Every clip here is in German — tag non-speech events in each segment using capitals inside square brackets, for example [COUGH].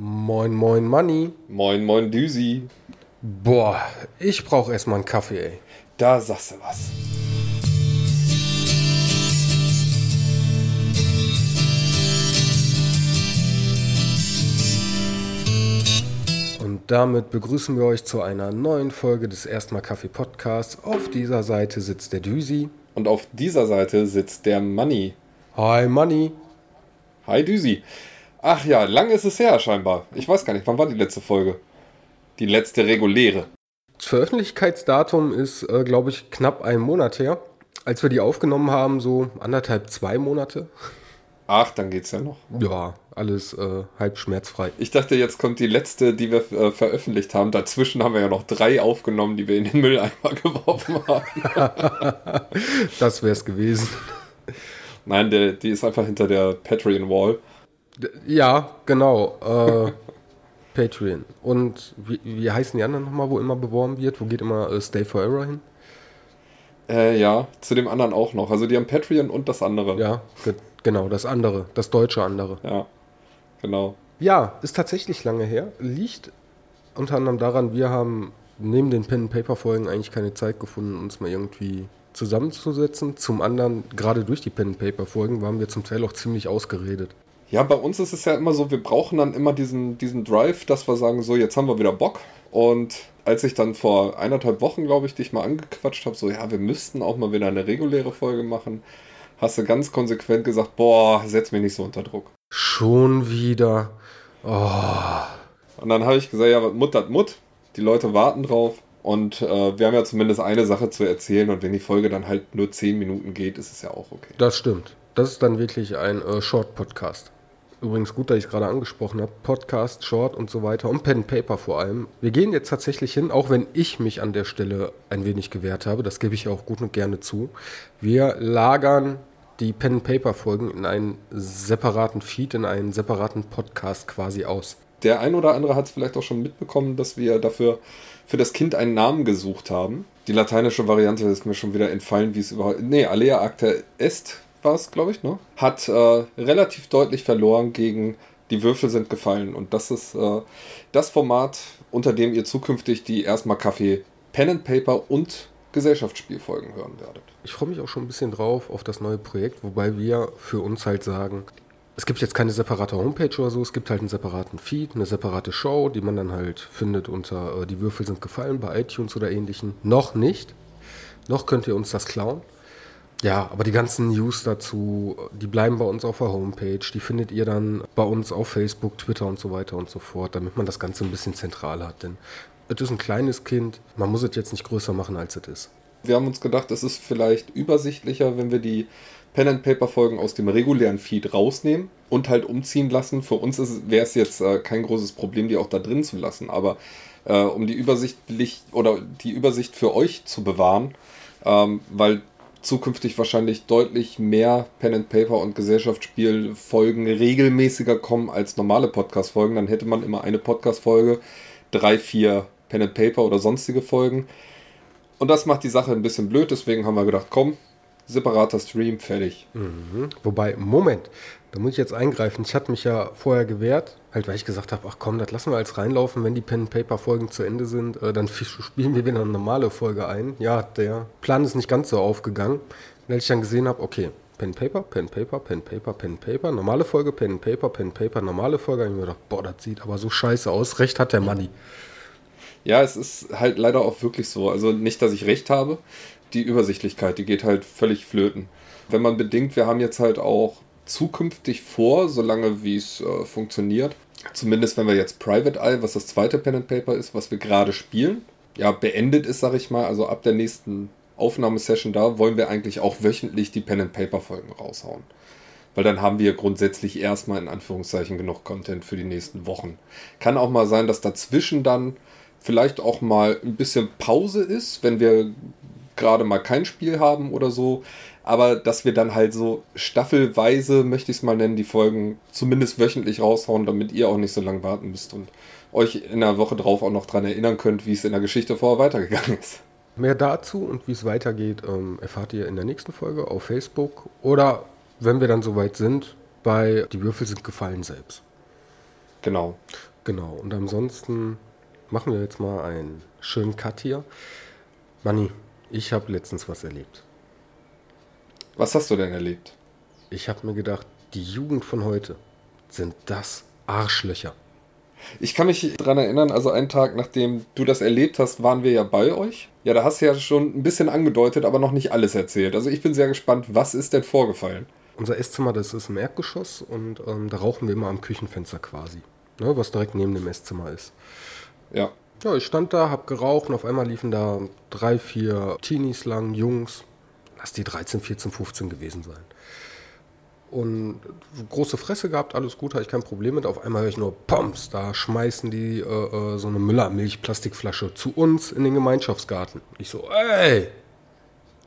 Moin, moin, Manni. Moin, moin, Düsi. Boah, ich brauch erstmal einen Kaffee, ey. Da sagst du was. Und damit begrüßen wir euch zu einer neuen Folge des Erstmal Kaffee Podcasts. Auf dieser Seite sitzt der Düsi. Und auf dieser Seite sitzt der Manni. Hi, Manni. Hi, Düsi. Ach ja, lang ist es her scheinbar. Ich weiß gar nicht, wann war die letzte Folge? Die letzte reguläre. Das Veröffentlichkeitsdatum ist, äh, glaube ich, knapp einen Monat her. Als wir die aufgenommen haben, so anderthalb, zwei Monate. Ach, dann geht's ja noch. Ja, alles äh, halb schmerzfrei. Ich dachte, jetzt kommt die letzte, die wir äh, veröffentlicht haben. Dazwischen haben wir ja noch drei aufgenommen, die wir in den Mülleimer [LAUGHS] geworfen haben. das wär's gewesen. Nein, der, die ist einfach hinter der Patreon-Wall. Ja, genau. Äh, [LAUGHS] Patreon. Und wie, wie heißen die anderen nochmal, wo immer beworben wird? Wo geht immer äh, Stay Forever hin? Äh, ja, zu dem anderen auch noch. Also die haben Patreon und das andere. Ja, ge genau, das andere. Das deutsche andere. Ja, genau. Ja, ist tatsächlich lange her. Liegt unter anderem daran, wir haben neben den Pen-Paper-Folgen eigentlich keine Zeit gefunden, uns mal irgendwie zusammenzusetzen. Zum anderen, gerade durch die Pen-Paper-Folgen, waren wir zum Teil auch ziemlich ausgeredet. Ja, bei uns ist es ja immer so, wir brauchen dann immer diesen, diesen Drive, dass wir sagen, so, jetzt haben wir wieder Bock. Und als ich dann vor eineinhalb Wochen, glaube ich, dich mal angequatscht habe, so, ja, wir müssten auch mal wieder eine reguläre Folge machen, hast du ganz konsequent gesagt, boah, setz mich nicht so unter Druck. Schon wieder. Oh. Und dann habe ich gesagt, ja, Mut hat Mut, die Leute warten drauf. Und äh, wir haben ja zumindest eine Sache zu erzählen und wenn die Folge dann halt nur zehn Minuten geht, ist es ja auch okay. Das stimmt. Das ist dann wirklich ein äh, Short-Podcast. Übrigens gut, dass ich es gerade angesprochen habe. Podcast, Short und so weiter und Pen Paper vor allem. Wir gehen jetzt tatsächlich hin, auch wenn ich mich an der Stelle ein wenig gewehrt habe. Das gebe ich auch gut und gerne zu. Wir lagern die Pen Paper Folgen in einen separaten Feed, in einen separaten Podcast quasi aus. Der ein oder andere hat es vielleicht auch schon mitbekommen, dass wir dafür für das Kind einen Namen gesucht haben. Die lateinische Variante ist mir schon wieder entfallen, wie es überhaupt. Nee, Alea Acta Est war es, glaube ich, ne? Hat äh, relativ deutlich verloren gegen Die Würfel sind gefallen. Und das ist äh, das Format, unter dem ihr zukünftig die erstmal Kaffee, Pen and Paper und Gesellschaftsspielfolgen hören werdet. Ich freue mich auch schon ein bisschen drauf auf das neue Projekt, wobei wir für uns halt sagen, es gibt jetzt keine separate Homepage oder so, es gibt halt einen separaten Feed, eine separate Show, die man dann halt findet unter äh, Die Würfel sind gefallen bei iTunes oder ähnlichen. Noch nicht. Noch könnt ihr uns das klauen. Ja, aber die ganzen News dazu, die bleiben bei uns auf der Homepage. Die findet ihr dann bei uns auf Facebook, Twitter und so weiter und so fort, damit man das Ganze ein bisschen zentral hat. Denn es ist ein kleines Kind, man muss es jetzt nicht größer machen, als es ist. Wir haben uns gedacht, es ist vielleicht übersichtlicher, wenn wir die Pen and Paper Folgen aus dem regulären Feed rausnehmen und halt umziehen lassen. Für uns wäre es jetzt äh, kein großes Problem, die auch da drin zu lassen. Aber äh, um die Übersicht oder die Übersicht für euch zu bewahren, ähm, weil zukünftig wahrscheinlich deutlich mehr Pen and Paper und Gesellschaftsspielfolgen regelmäßiger kommen als normale Podcast-Folgen. Dann hätte man immer eine Podcast-Folge, drei, vier Pen and Paper oder sonstige Folgen. Und das macht die Sache ein bisschen blöd, deswegen haben wir gedacht, komm, separater Stream, fertig. Mhm. Wobei, Moment, da muss ich jetzt eingreifen. Ich hatte mich ja vorher gewehrt, halt weil ich gesagt habe, ach komm, das lassen wir als reinlaufen, wenn die Pen-Paper-Folgen zu Ende sind, äh, dann spielen wir wieder eine normale Folge ein. Ja, der Plan ist nicht ganz so aufgegangen. Und als ich dann gesehen habe, okay, Pen Paper, Pen Paper, Pen Paper, Pen Paper, normale Folge, Pen Paper, Pen Paper, normale Folge, habe ich mir gedacht, boah, das sieht aber so scheiße aus. Recht hat der Money. Ja, es ist halt leider auch wirklich so. Also nicht, dass ich recht habe. Die Übersichtlichkeit, die geht halt völlig flöten. Wenn man bedenkt, wir haben jetzt halt auch zukünftig vor, solange wie es äh, funktioniert, zumindest wenn wir jetzt Private Eye, was das zweite Pen and Paper ist, was wir gerade spielen, ja, beendet ist, sag ich mal, also ab der nächsten Aufnahmesession da, wollen wir eigentlich auch wöchentlich die Pen and Paper Folgen raushauen. Weil dann haben wir grundsätzlich erstmal in Anführungszeichen genug Content für die nächsten Wochen. Kann auch mal sein, dass dazwischen dann vielleicht auch mal ein bisschen Pause ist, wenn wir gerade mal kein Spiel haben oder so. Aber dass wir dann halt so staffelweise, möchte ich es mal nennen, die Folgen zumindest wöchentlich raushauen, damit ihr auch nicht so lange warten müsst und euch in der Woche drauf auch noch dran erinnern könnt, wie es in der Geschichte vorher weitergegangen ist. Mehr dazu und wie es weitergeht, ähm, erfahrt ihr in der nächsten Folge auf Facebook oder wenn wir dann soweit sind, bei Die Würfel sind gefallen selbst. Genau. Genau, und ansonsten machen wir jetzt mal einen schönen Cut hier. Manni, ich habe letztens was erlebt. Was hast du denn erlebt? Ich habe mir gedacht, die Jugend von heute sind das Arschlöcher. Ich kann mich daran erinnern, also einen Tag nachdem du das erlebt hast, waren wir ja bei euch. Ja, da hast du ja schon ein bisschen angedeutet, aber noch nicht alles erzählt. Also ich bin sehr gespannt, was ist denn vorgefallen? Unser Esszimmer, das ist im Erdgeschoss und ähm, da rauchen wir immer am Küchenfenster quasi, ne, was direkt neben dem Esszimmer ist. Ja. Ja, ich stand da, hab geraucht und auf einmal liefen da drei, vier Teenies lang, Jungs. Lass die 13, 14, 15 gewesen sein. Und große Fresse gehabt, alles gut, hatte ich kein Problem mit. Auf einmal höre ich nur Poms, da schmeißen die äh, äh, so eine Müllermilch-Plastikflasche zu uns in den Gemeinschaftsgarten. Ich so, ey!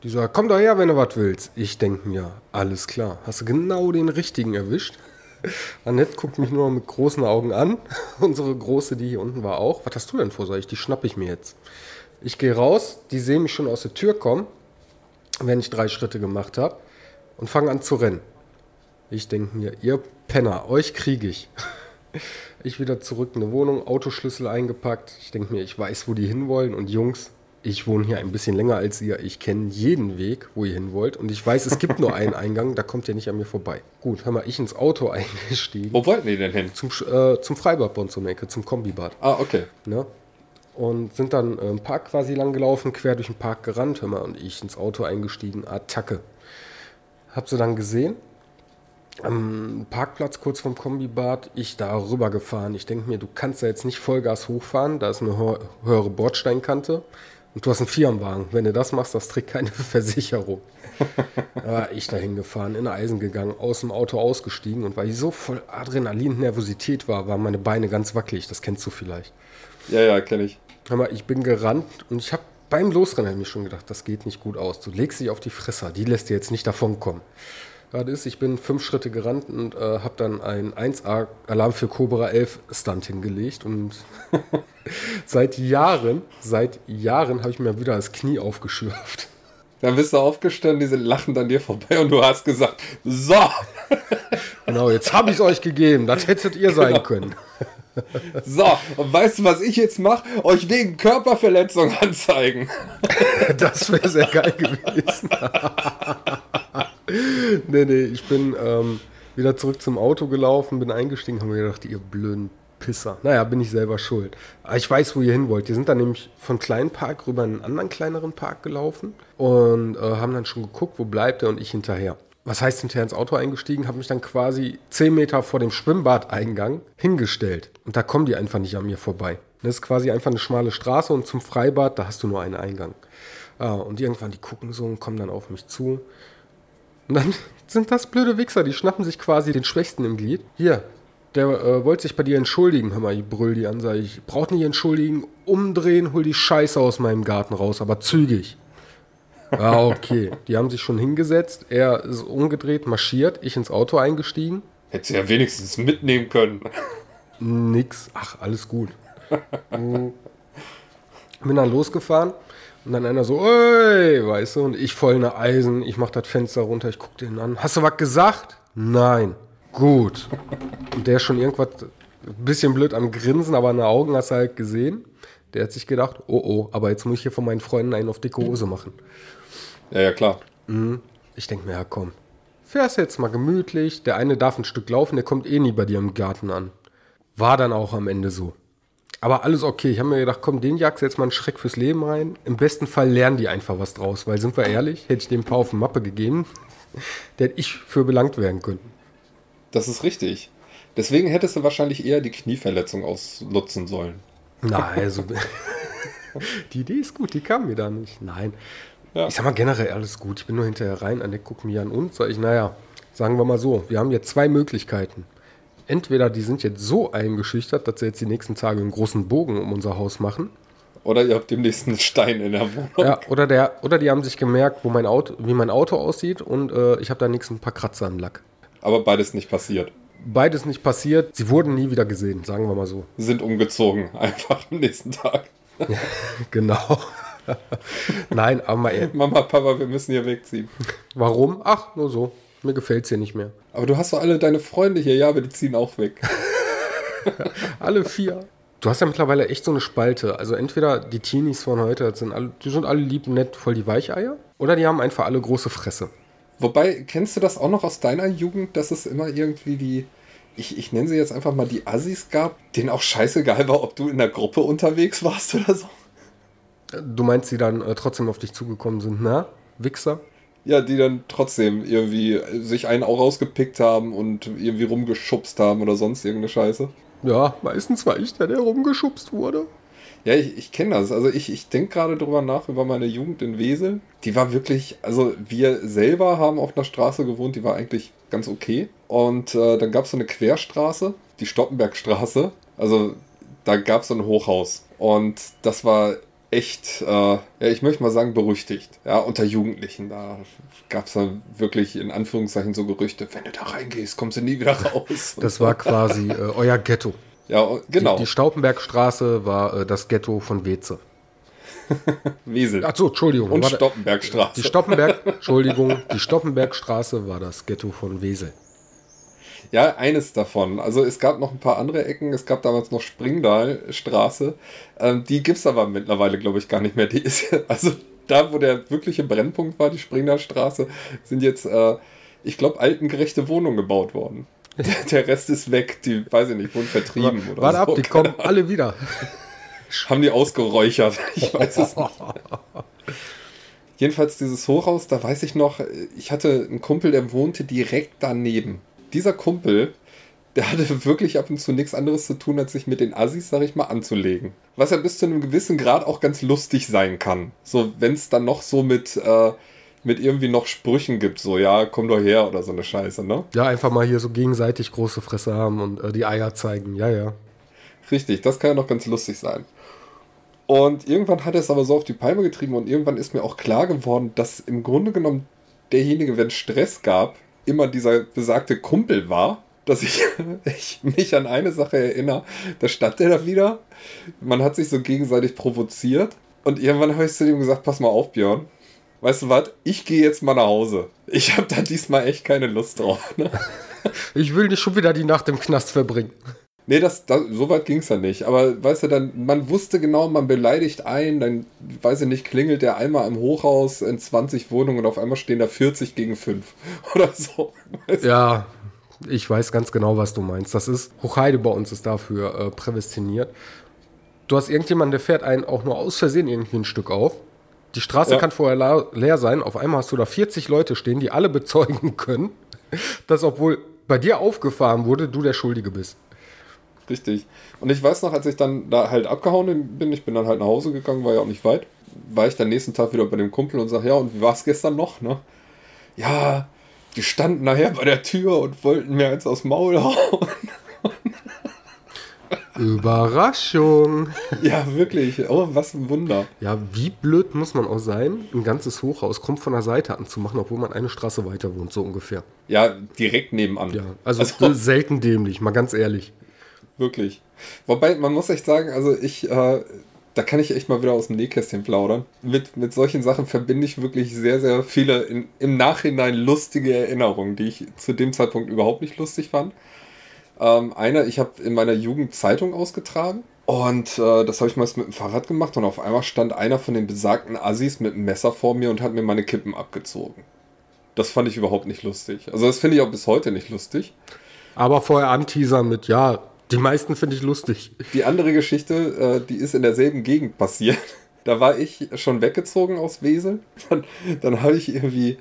Die sagt, komm doch her, wenn du was willst. Ich denke mir, alles klar, hast du genau den richtigen erwischt. Annette guckt mich nur mit großen Augen an. [LAUGHS] Unsere Große, die hier unten war auch. Was hast du denn vor? Sag ich, die schnapp ich mir jetzt. Ich gehe raus, die sehen mich schon aus der Tür kommen, wenn ich drei Schritte gemacht habe und fangen an zu rennen. Ich denke mir, ihr Penner, euch kriege ich. [LAUGHS] Ich wieder zurück in eine Wohnung, Autoschlüssel eingepackt. Ich denke mir, ich weiß, wo die hinwollen. Und Jungs, ich wohne hier ein bisschen länger als ihr. Ich kenne jeden Weg, wo ihr hin wollt. Und ich weiß, es gibt nur einen Eingang, da kommt ihr nicht an mir vorbei. Gut, hör mal, ich ins Auto [LAUGHS] eingestiegen. Wo wollten die denn hin? Zum, äh, zum Freibad bei uns um die Ecke, zum Kombibad. Ah, okay. Ne? Und sind dann äh, im Park quasi lang gelaufen, quer durch den Park gerannt. Hör mal, und ich ins Auto eingestiegen, Attacke. Hab sie dann gesehen, am Parkplatz kurz vom Kombibad, ich da rüber gefahren. Ich denke mir, du kannst da jetzt nicht Vollgas hochfahren, da ist eine hö höhere Bordsteinkante und du hast einen Firmenwagen. Wenn du das machst, das trägt keine [LAUGHS] Versicherung. Aber ich da hingefahren, in Eisen gegangen, aus dem Auto ausgestiegen und weil ich so voll Adrenalin, Nervosität war, waren meine Beine ganz wackelig. Das kennst du vielleicht. Ja, ja, kenne ich. Mal, ich bin gerannt und ich habe beim Losrennen mir schon gedacht, das geht nicht gut aus. Du legst dich auf die Fresse, die lässt dir jetzt nicht davon kommen gerade ist. Ich bin fünf Schritte gerannt und äh, habe dann ein 1A-Alarm für Cobra 11 Stunt hingelegt. Und [LAUGHS] seit Jahren, seit Jahren habe ich mir wieder das Knie aufgeschürft. Dann bist du aufgestanden, die sind lachend an dir vorbei und du hast gesagt, so. genau, jetzt habe ich es euch gegeben. Das hättet ihr sein genau. können. So, und weißt du, was ich jetzt mache? Euch wegen Körperverletzung [LAUGHS] anzeigen. Das wäre sehr geil gewesen [LAUGHS] nee, nee, ich bin ähm, wieder zurück zum Auto gelaufen, bin eingestiegen, habe mir gedacht, ihr blöden Pisser. Naja, bin ich selber schuld. Aber ich weiß, wo ihr hin wollt. Wir sind dann nämlich von kleinen Park rüber in einen anderen kleineren Park gelaufen und äh, haben dann schon geguckt, wo bleibt er und ich hinterher. Was heißt hinterher ins Auto eingestiegen, habe mich dann quasi 10 Meter vor dem Schwimmbadeingang hingestellt. Und da kommen die einfach nicht an mir vorbei. Das ist quasi einfach eine schmale Straße und zum Freibad, da hast du nur einen Eingang. Ah, und irgendwann, die gucken so und kommen dann auf mich zu. Und dann [LAUGHS] sind das blöde Wichser, die schnappen sich quasi den Schwächsten im Glied. Hier, der äh, wollte sich bei dir entschuldigen. Hör mal, ich brüll die an, sag ich, braucht nicht entschuldigen, umdrehen, hol die Scheiße aus meinem Garten raus, aber zügig. Ja, okay. Die haben sich schon hingesetzt, er ist umgedreht, marschiert, ich ins Auto eingestiegen. Hättest du ja wenigstens mitnehmen können. Nix, ach, alles gut. Bin dann losgefahren und dann einer so, ey, weißt du, und ich voll eine Eisen, ich mach das Fenster runter, ich guck den an. Hast du was gesagt? Nein. Gut. Und der ist schon irgendwas, ein bisschen blöd am Grinsen, aber in den Augen hast du halt gesehen. Der hat sich gedacht, oh oh, aber jetzt muss ich hier von meinen Freunden einen auf dicke Hose machen. Ja, ja, klar. Mhm. Ich denke mir, ja komm, fährst jetzt mal gemütlich, der eine darf ein Stück laufen, der kommt eh nie bei dir im Garten an. War dann auch am Ende so. Aber alles okay. Ich habe mir gedacht, komm, den jagst jetzt mal einen Schreck fürs Leben rein. Im besten Fall lernen die einfach was draus, weil sind wir ehrlich, hätte ich dem ein paar auf die Mappe gegeben, [LAUGHS] der hätte ich für belangt werden können. Das ist richtig. Deswegen hättest du wahrscheinlich eher die Knieverletzung ausnutzen sollen. Na, also. [LAUGHS] die Idee ist gut, die kam mir da nicht. Nein. Ja. Ich sag mal generell alles gut. Ich bin nur hinterher rein, an der guckt mir an und sag ich, naja, sagen wir mal so, wir haben jetzt zwei Möglichkeiten entweder die sind jetzt so eingeschüchtert, dass sie jetzt die nächsten Tage einen großen Bogen um unser Haus machen. Oder ihr habt demnächst einen Stein in der Wohnung. Ja, oder, der, oder die haben sich gemerkt, wo mein Auto, wie mein Auto aussieht und äh, ich habe da nächsten ein paar Kratzer am Lack. Aber beides nicht passiert. Beides nicht passiert. Sie wurden nie wieder gesehen, sagen wir mal so. Sind umgezogen, [LAUGHS] einfach am nächsten Tag. [LAUGHS] Genau. [LAUGHS] Nein, aber mal Mama, Papa, wir müssen hier wegziehen. Warum? Ach, nur so. Mir gefällt es hier nicht mehr. Aber du hast doch alle deine Freunde hier, ja, aber die ziehen auch weg. [LAUGHS] alle vier. Du hast ja mittlerweile echt so eine Spalte. Also entweder die Teenies von heute, sind alle, die sind alle lieb, nett, voll die Weicheier. Oder die haben einfach alle große Fresse. Wobei, kennst du das auch noch aus deiner Jugend, dass es immer irgendwie die, ich, ich nenne sie jetzt einfach mal die Assis gab, denen auch scheißegal war, ob du in der Gruppe unterwegs warst oder so? Du meinst, die dann äh, trotzdem auf dich zugekommen sind, na? Wichser? Ja, die dann trotzdem irgendwie sich einen auch rausgepickt haben und irgendwie rumgeschubst haben oder sonst irgendeine Scheiße. Ja, meistens war ich der, der rumgeschubst wurde. Ja, ich, ich kenne das. Also ich, ich denke gerade drüber nach über meine Jugend in Wesel. Die war wirklich, also wir selber haben auf einer Straße gewohnt, die war eigentlich ganz okay. Und äh, dann gab es so eine Querstraße, die Stoppenbergstraße. Also da gab es so ein Hochhaus. Und das war echt, äh, ja, ich möchte mal sagen, berüchtigt. Ja, unter Jugendlichen. Da gab es dann wirklich in Anführungszeichen so Gerüchte, wenn du da reingehst, kommst du nie wieder raus. Das war quasi äh, [LAUGHS] euer Ghetto. Ja, genau. Die, die Staupenbergstraße war äh, das Ghetto von Weze. [LAUGHS] Wesel. Achso, Entschuldigung. Und Stoppenbergstraße. Die Stoppenberg, Entschuldigung, die Stoppenbergstraße war das Ghetto von Wesel. Ja, eines davon. Also es gab noch ein paar andere Ecken. Es gab damals noch Springdalstraße. Ähm, die gibt es aber mittlerweile, glaube ich, gar nicht mehr. Die ist, [LAUGHS] also da, wo der wirkliche Brennpunkt war, die Springdalstraße, sind jetzt, äh, ich glaube, altengerechte Wohnungen gebaut worden. [LAUGHS] Der, Rest ist weg. Die, weiß ich nicht, wurden vertrieben oder Warte so. ab, die kommen alle wieder. Haben die ausgeräuchert. [LAUGHS] Ich weiß es nicht. Jedenfalls dieses Hochhaus, da weiß ich noch, ich hatte einen Kumpel, der wohnte direkt daneben. Dieser Kumpel, der hatte wirklich ab und zu nichts anderes zu tun, als sich mit den Assis, sag ich mal, anzulegen. Was ja bis zu einem gewissen Grad auch ganz lustig sein kann. So, wenn es dann noch so mit, äh, mit irgendwie noch Sprüchen gibt, so, ja, komm doch her oder so eine Scheiße, ne? Ja, einfach mal hier so gegenseitig große Fresse haben und äh, die Eier zeigen, ja, ja. Richtig, das kann ja noch ganz lustig sein. Und irgendwann hat er es aber so auf die Palme getrieben und irgendwann ist mir auch klar geworden, dass im Grunde genommen derjenige, wenn Stress gab, immer dieser besagte Kumpel war, dass ich, [LAUGHS] ich mich an eine Sache erinnere. Da stand er da wieder. Man hat sich so gegenseitig provoziert. Und irgendwann habe ich zu ihm gesagt: Pass mal auf, Björn. Weißt du was? Ich gehe jetzt mal nach Hause. Ich habe da diesmal echt keine Lust drauf. Ne? [LAUGHS] Ich will nicht schon wieder die Nacht im Knast verbringen. Nee, das, das, so weit ging es ja nicht. Aber weißt du, dann, man wusste genau, man beleidigt einen, dann, weiß ich nicht, klingelt der einmal im Hochhaus in 20 Wohnungen und auf einmal stehen da 40 gegen 5 [LAUGHS] oder so. Weißt ja, ich weiß ganz genau, was du meinst. Das ist, Hochheide bei uns ist dafür äh, prädestiniert. Du hast irgendjemanden, der fährt einen auch nur aus Versehen irgendwie ein Stück auf. Die Straße ja. kann vorher leer sein. Auf einmal hast du da 40 Leute stehen, die alle bezeugen [LAUGHS] können, dass obwohl bei dir aufgefahren wurde, du der Schuldige bist. Richtig. Und ich weiß noch, als ich dann da halt abgehauen bin, ich bin dann halt nach Hause gegangen, war ja auch nicht weit, war ich dann nächsten Tag wieder bei dem Kumpel und sag, ja, und wie war es gestern noch, ne? Ja, die standen nachher bei der Tür und wollten mir eins aus Maul hauen. [LAUGHS] Überraschung. Ja, wirklich. Oh, was ein Wunder. Ja, wie blöd muss man auch sein, ein ganzes Hochhaus kommt von der Seite anzumachen, obwohl man eine Straße weiter wohnt, so ungefähr. Ja, direkt nebenan. Ja, also, also selten dämlich, mal ganz ehrlich. Wirklich. Wobei, man muss echt sagen, also ich, äh, da kann ich echt mal wieder aus dem Nähkästchen plaudern. Mit, mit solchen Sachen verbinde ich wirklich sehr, sehr viele in, im Nachhinein lustige Erinnerungen, die ich zu dem Zeitpunkt überhaupt nicht lustig fand. Ähm, einer, ich habe in meiner Jugend Zeitung ausgetragen und äh, das habe ich meist mit dem Fahrrad gemacht und auf einmal stand einer von den besagten Assis mit einem Messer vor mir und hat mir meine Kippen abgezogen. Das fand ich überhaupt nicht lustig. Also das finde ich auch bis heute nicht lustig. Aber vorher anteasern mit, ja, die meisten finde ich lustig. Die andere Geschichte, äh, die ist in derselben Gegend passiert. [LAUGHS] Da war ich schon weggezogen aus Wesel. Dann, dann habe ich irgendwie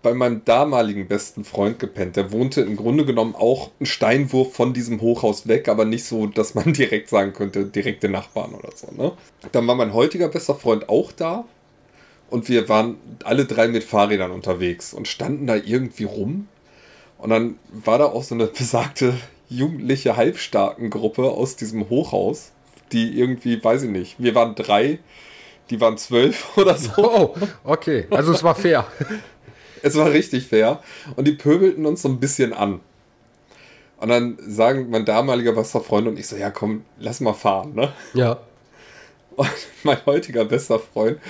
bei meinem damaligen besten Freund gepennt. Der wohnte im Grunde genommen auch einen Steinwurf von diesem Hochhaus weg, aber nicht so, dass man [LAUGHS] direkt sagen könnte, direkte Nachbarn oder so. Ne? Dann war mein heutiger bester Freund auch da. Und wir waren alle drei mit Fahrrädern unterwegs und standen da irgendwie rum. Und dann war da auch so eine [LAUGHS] besagte jugendliche halbstarken Gruppe aus diesem Hochhaus, die irgendwie, weiß ich nicht, wir waren drei, die waren zwölf [LAUGHS] oder so. Oh, okay. Also es war fair. [LAUGHS] es war richtig fair. Und die pöbelten uns so ein bisschen an. Und dann sagen mein damaliger bester Freund und ich so, ja komm, lass mal fahren, ne? Ja. [LAUGHS] Und mein heutiger bester Freund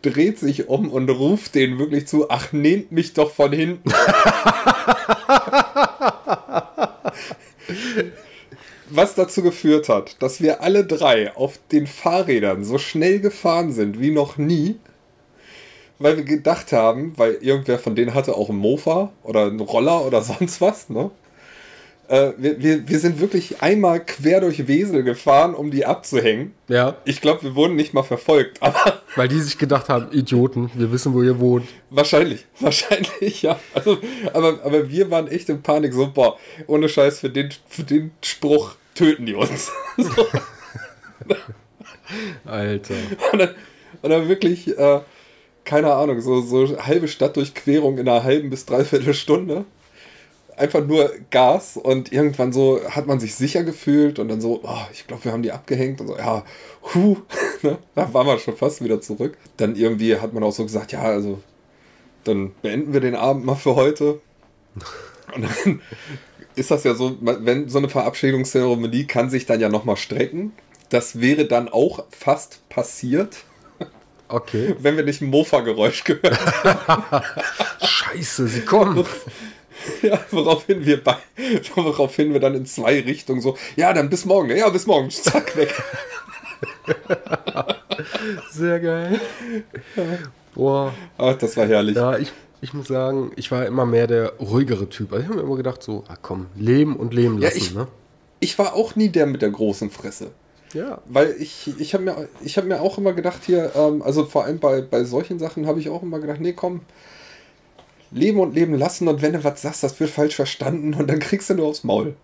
dreht sich um und ruft denen wirklich zu, ach, nehmt mich doch von hinten. Was dazu geführt hat, dass wir alle drei auf den Fahrrädern so schnell gefahren sind wie noch nie, weil wir gedacht haben, weil irgendwer von denen hatte auch einen Mofa oder einen Roller oder [LAUGHS] sonst was, ne? Äh, wir, wir, wir sind wirklich einmal quer durch Wesel gefahren, um die abzuhängen. Ja. Ich glaube, wir wurden nicht mal verfolgt, [LAUGHS] aber. Weil die sich gedacht haben, Idioten, wir wissen, wo ihr wohnt. Wahrscheinlich, [LAUGHS] wahrscheinlich, ja. Also, aber, aber wir waren echt in Panik, so, boah, ohne Scheiß, für den, für den Spruch töten die uns. [LAUGHS] so. Alter. Und dann, und dann wirklich, äh, keine Ahnung, so, so halbe Stadtdurchquerung in einer halben bis dreiviertel Stunde einfach nur Gas und irgendwann so hat man sich sicher gefühlt und dann so, oh, ich glaube, wir haben die abgehängt und so, ja, hu, [LAUGHS] ne? da waren wir schon fast wieder zurück. Dann irgendwie hat man auch so gesagt, ja, also dann beenden wir den Abend mal für heute. Und dann ist das ja so, wenn so eine Verabschiedungszeremonie kann sich dann ja nochmal strecken. Das wäre dann auch fast passiert. Okay. [LAUGHS] Wenn wir nicht ein Mofa-Geräusch gehört haben. [LAUGHS] Scheiße, sie kommen. Ja, woraufhin wir bei, woraufhin wir dann in zwei Richtungen so, ja, dann bis morgen, ja, bis morgen, zack, weg. [LAUGHS] Sehr geil. Boah. Ach, das war herrlich. Ja, ich, ich muss sagen, ich war immer mehr der ruhigere Typ. Also ich habe mir immer gedacht, so, ah komm, leben und leben lassen. Ja, ich, ne? ich war auch nie der mit der großen Fresse. Ja. Weil ich, ich habe mir, hab mir auch immer gedacht, hier, ähm, also vor allem bei, bei solchen Sachen habe ich auch immer gedacht, nee, komm, leben und leben lassen und wenn du was sagst, das wird falsch verstanden und dann kriegst du nur aufs Maul.